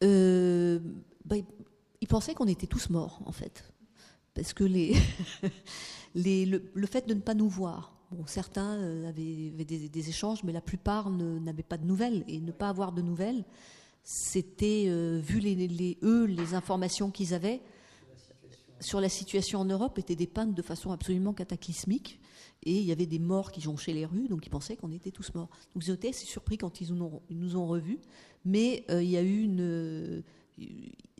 Euh, bah, ils pensaient qu'on était tous morts, en fait. Parce que le, fait de ne pas nous voir, certains euh, avaient, des, échanges, mais la plupart n'avaient pas de nouvelles. Et ne pas avoir de nouvelles, c'était, euh, vu les informations qu'ils avaient sur la situation en Europe, étaient dépeintes de façon absolument cataclysmique. Et il y avait des morts qui jonchaient les rues, donc ils pensaient qu'on était tous morts. Donc étaient assez surpris quand ils nous ont, revus mais euh, il y a eu une.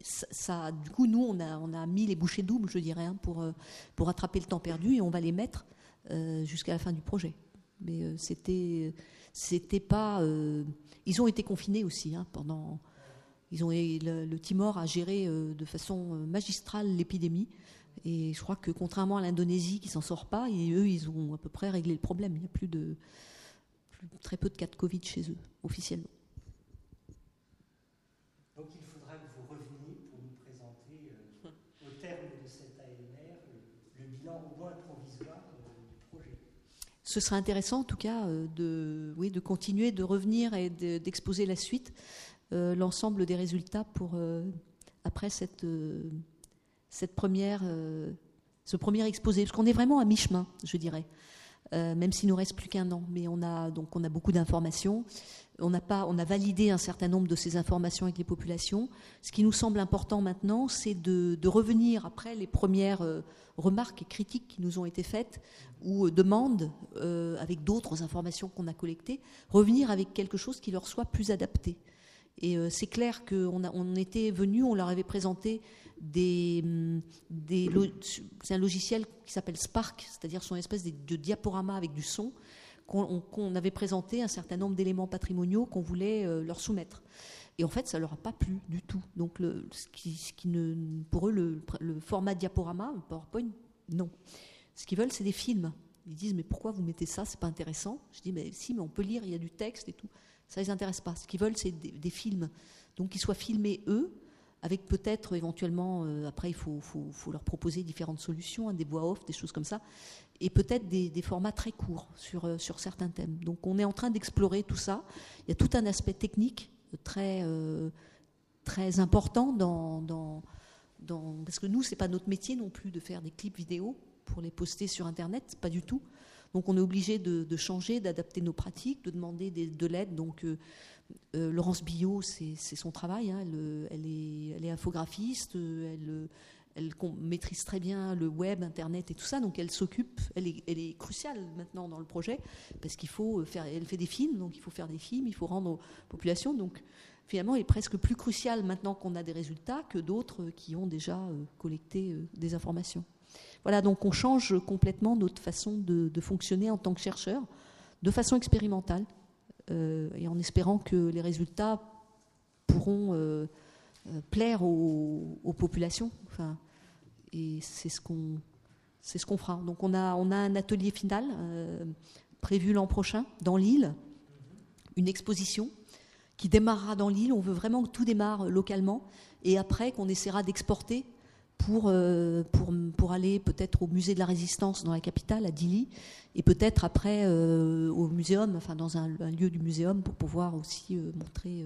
Ça, du coup, nous, on a, mis les bouchées doubles, je dirais, hein, pour, euh, pour rattraper le temps perdu et on va les mettre euh, jusqu'à la fin du projet. Mais c'était, c'était pas. ils ont été confinés aussi hein, pendant. Ils ont, le, le, Timor a géré de façon magistrale l'épidémie. Et je crois que contrairement à l'Indonésie qui s'en sort pas, et eux, ils ont à peu près réglé le problème. Il n'y a plus de très peu de cas de Covid chez eux, officiellement. ce serait intéressant en tout cas euh, de, oui, de continuer, de revenir et d'exposer la suite, euh, l'ensemble des résultats pour euh, après cette, cette première, ce premier exposé, parce qu'on est vraiment à mi-chemin, je dirais. même s'il nous reste plus qu'un an, mais on a donc beaucoup d'informations. On a validé un certain nombre de ces informations avec les populations. Ce qui nous semble important maintenant, c'est de, revenir après les premières remarques et critiques qui nous ont été faites ou euh, demandes, euh, avec d'autres informations qu'on a collectées, revenir avec quelque chose qui leur soit plus adapté. Et euh, c'est clair qu'on on était venu, on leur avait présenté des, mm, c'est un logiciel qui s'appelle Spark, c'est-à-dire son espèce de, diaporama avec du son, qu'on avait présenté un certain nombre d'éléments patrimoniaux qu'on voulait leur soumettre. Et en fait, ça leur a pas plu du tout. Donc, ne, pour eux, le format diaporama, PowerPoint, non. Ce qu'ils veulent, c'est des films. Ils disent, mais pourquoi vous mettez ça? C'est pas intéressant. Je dis, mais si, mais on peut lire, il y a du texte et tout. Ça les intéresse pas. Ce qu'ils veulent, c'est des, films. Donc, qu'ils soient filmés eux, avec peut-être éventuellement, euh, après, il faut, leur proposer différentes solutions, hein, des voix off, des choses comme ça, et peut-être des, formats très courts sur, euh, sur certains thèmes. Donc, on est en train d'explorer tout ça. Il y a tout un aspect technique très, euh, important dans, Parce que nous, c'est pas notre métier non plus de faire des clips vidéo pour les poster sur Internet, pas du tout. Donc on est obligé de, changer, d'adapter nos pratiques, de demander de l'aide. Donc Laurence Billot, c'est son travail. Hein. elle, est, elle, est, infographiste, elle, maîtrise très bien le web, Internet et tout ça, donc elle s'occupe, elle est, cruciale maintenant dans le projet, parce qu'il faut faire, elle fait des films, donc il faut faire des films, il faut rendre aux populations, donc finalement elle est presque plus cruciale maintenant qu'on a des résultats que d'autres qui ont déjà euh, collecté euh, des informations. Voilà, donc on change complètement notre façon de, fonctionner en tant que chercheur, de façon expérimentale, euh, et en espérant que les résultats pourront plaire aux, populations. Enfin, et c'est ce qu'on c'est ce qu'on fera. Donc on a, on a un atelier final euh, prévu l'an prochain dans l'île, une exposition qui démarrera dans l'île. On veut vraiment que tout démarre localement et après qu'on essaiera d'exporter pour, euh, pour, pour, aller peut-être au musée de la résistance dans la capitale, à Dili, et peut-être après euh, au muséum, enfin dans un, lieu du muséum pour pouvoir aussi montrer,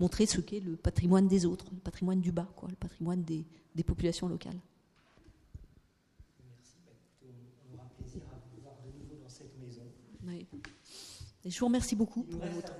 montrer ce qu'est le patrimoine des autres, le patrimoine du bas, quoi, le patrimoine des, des populations locales. je vous remercie beaucoup pour votre.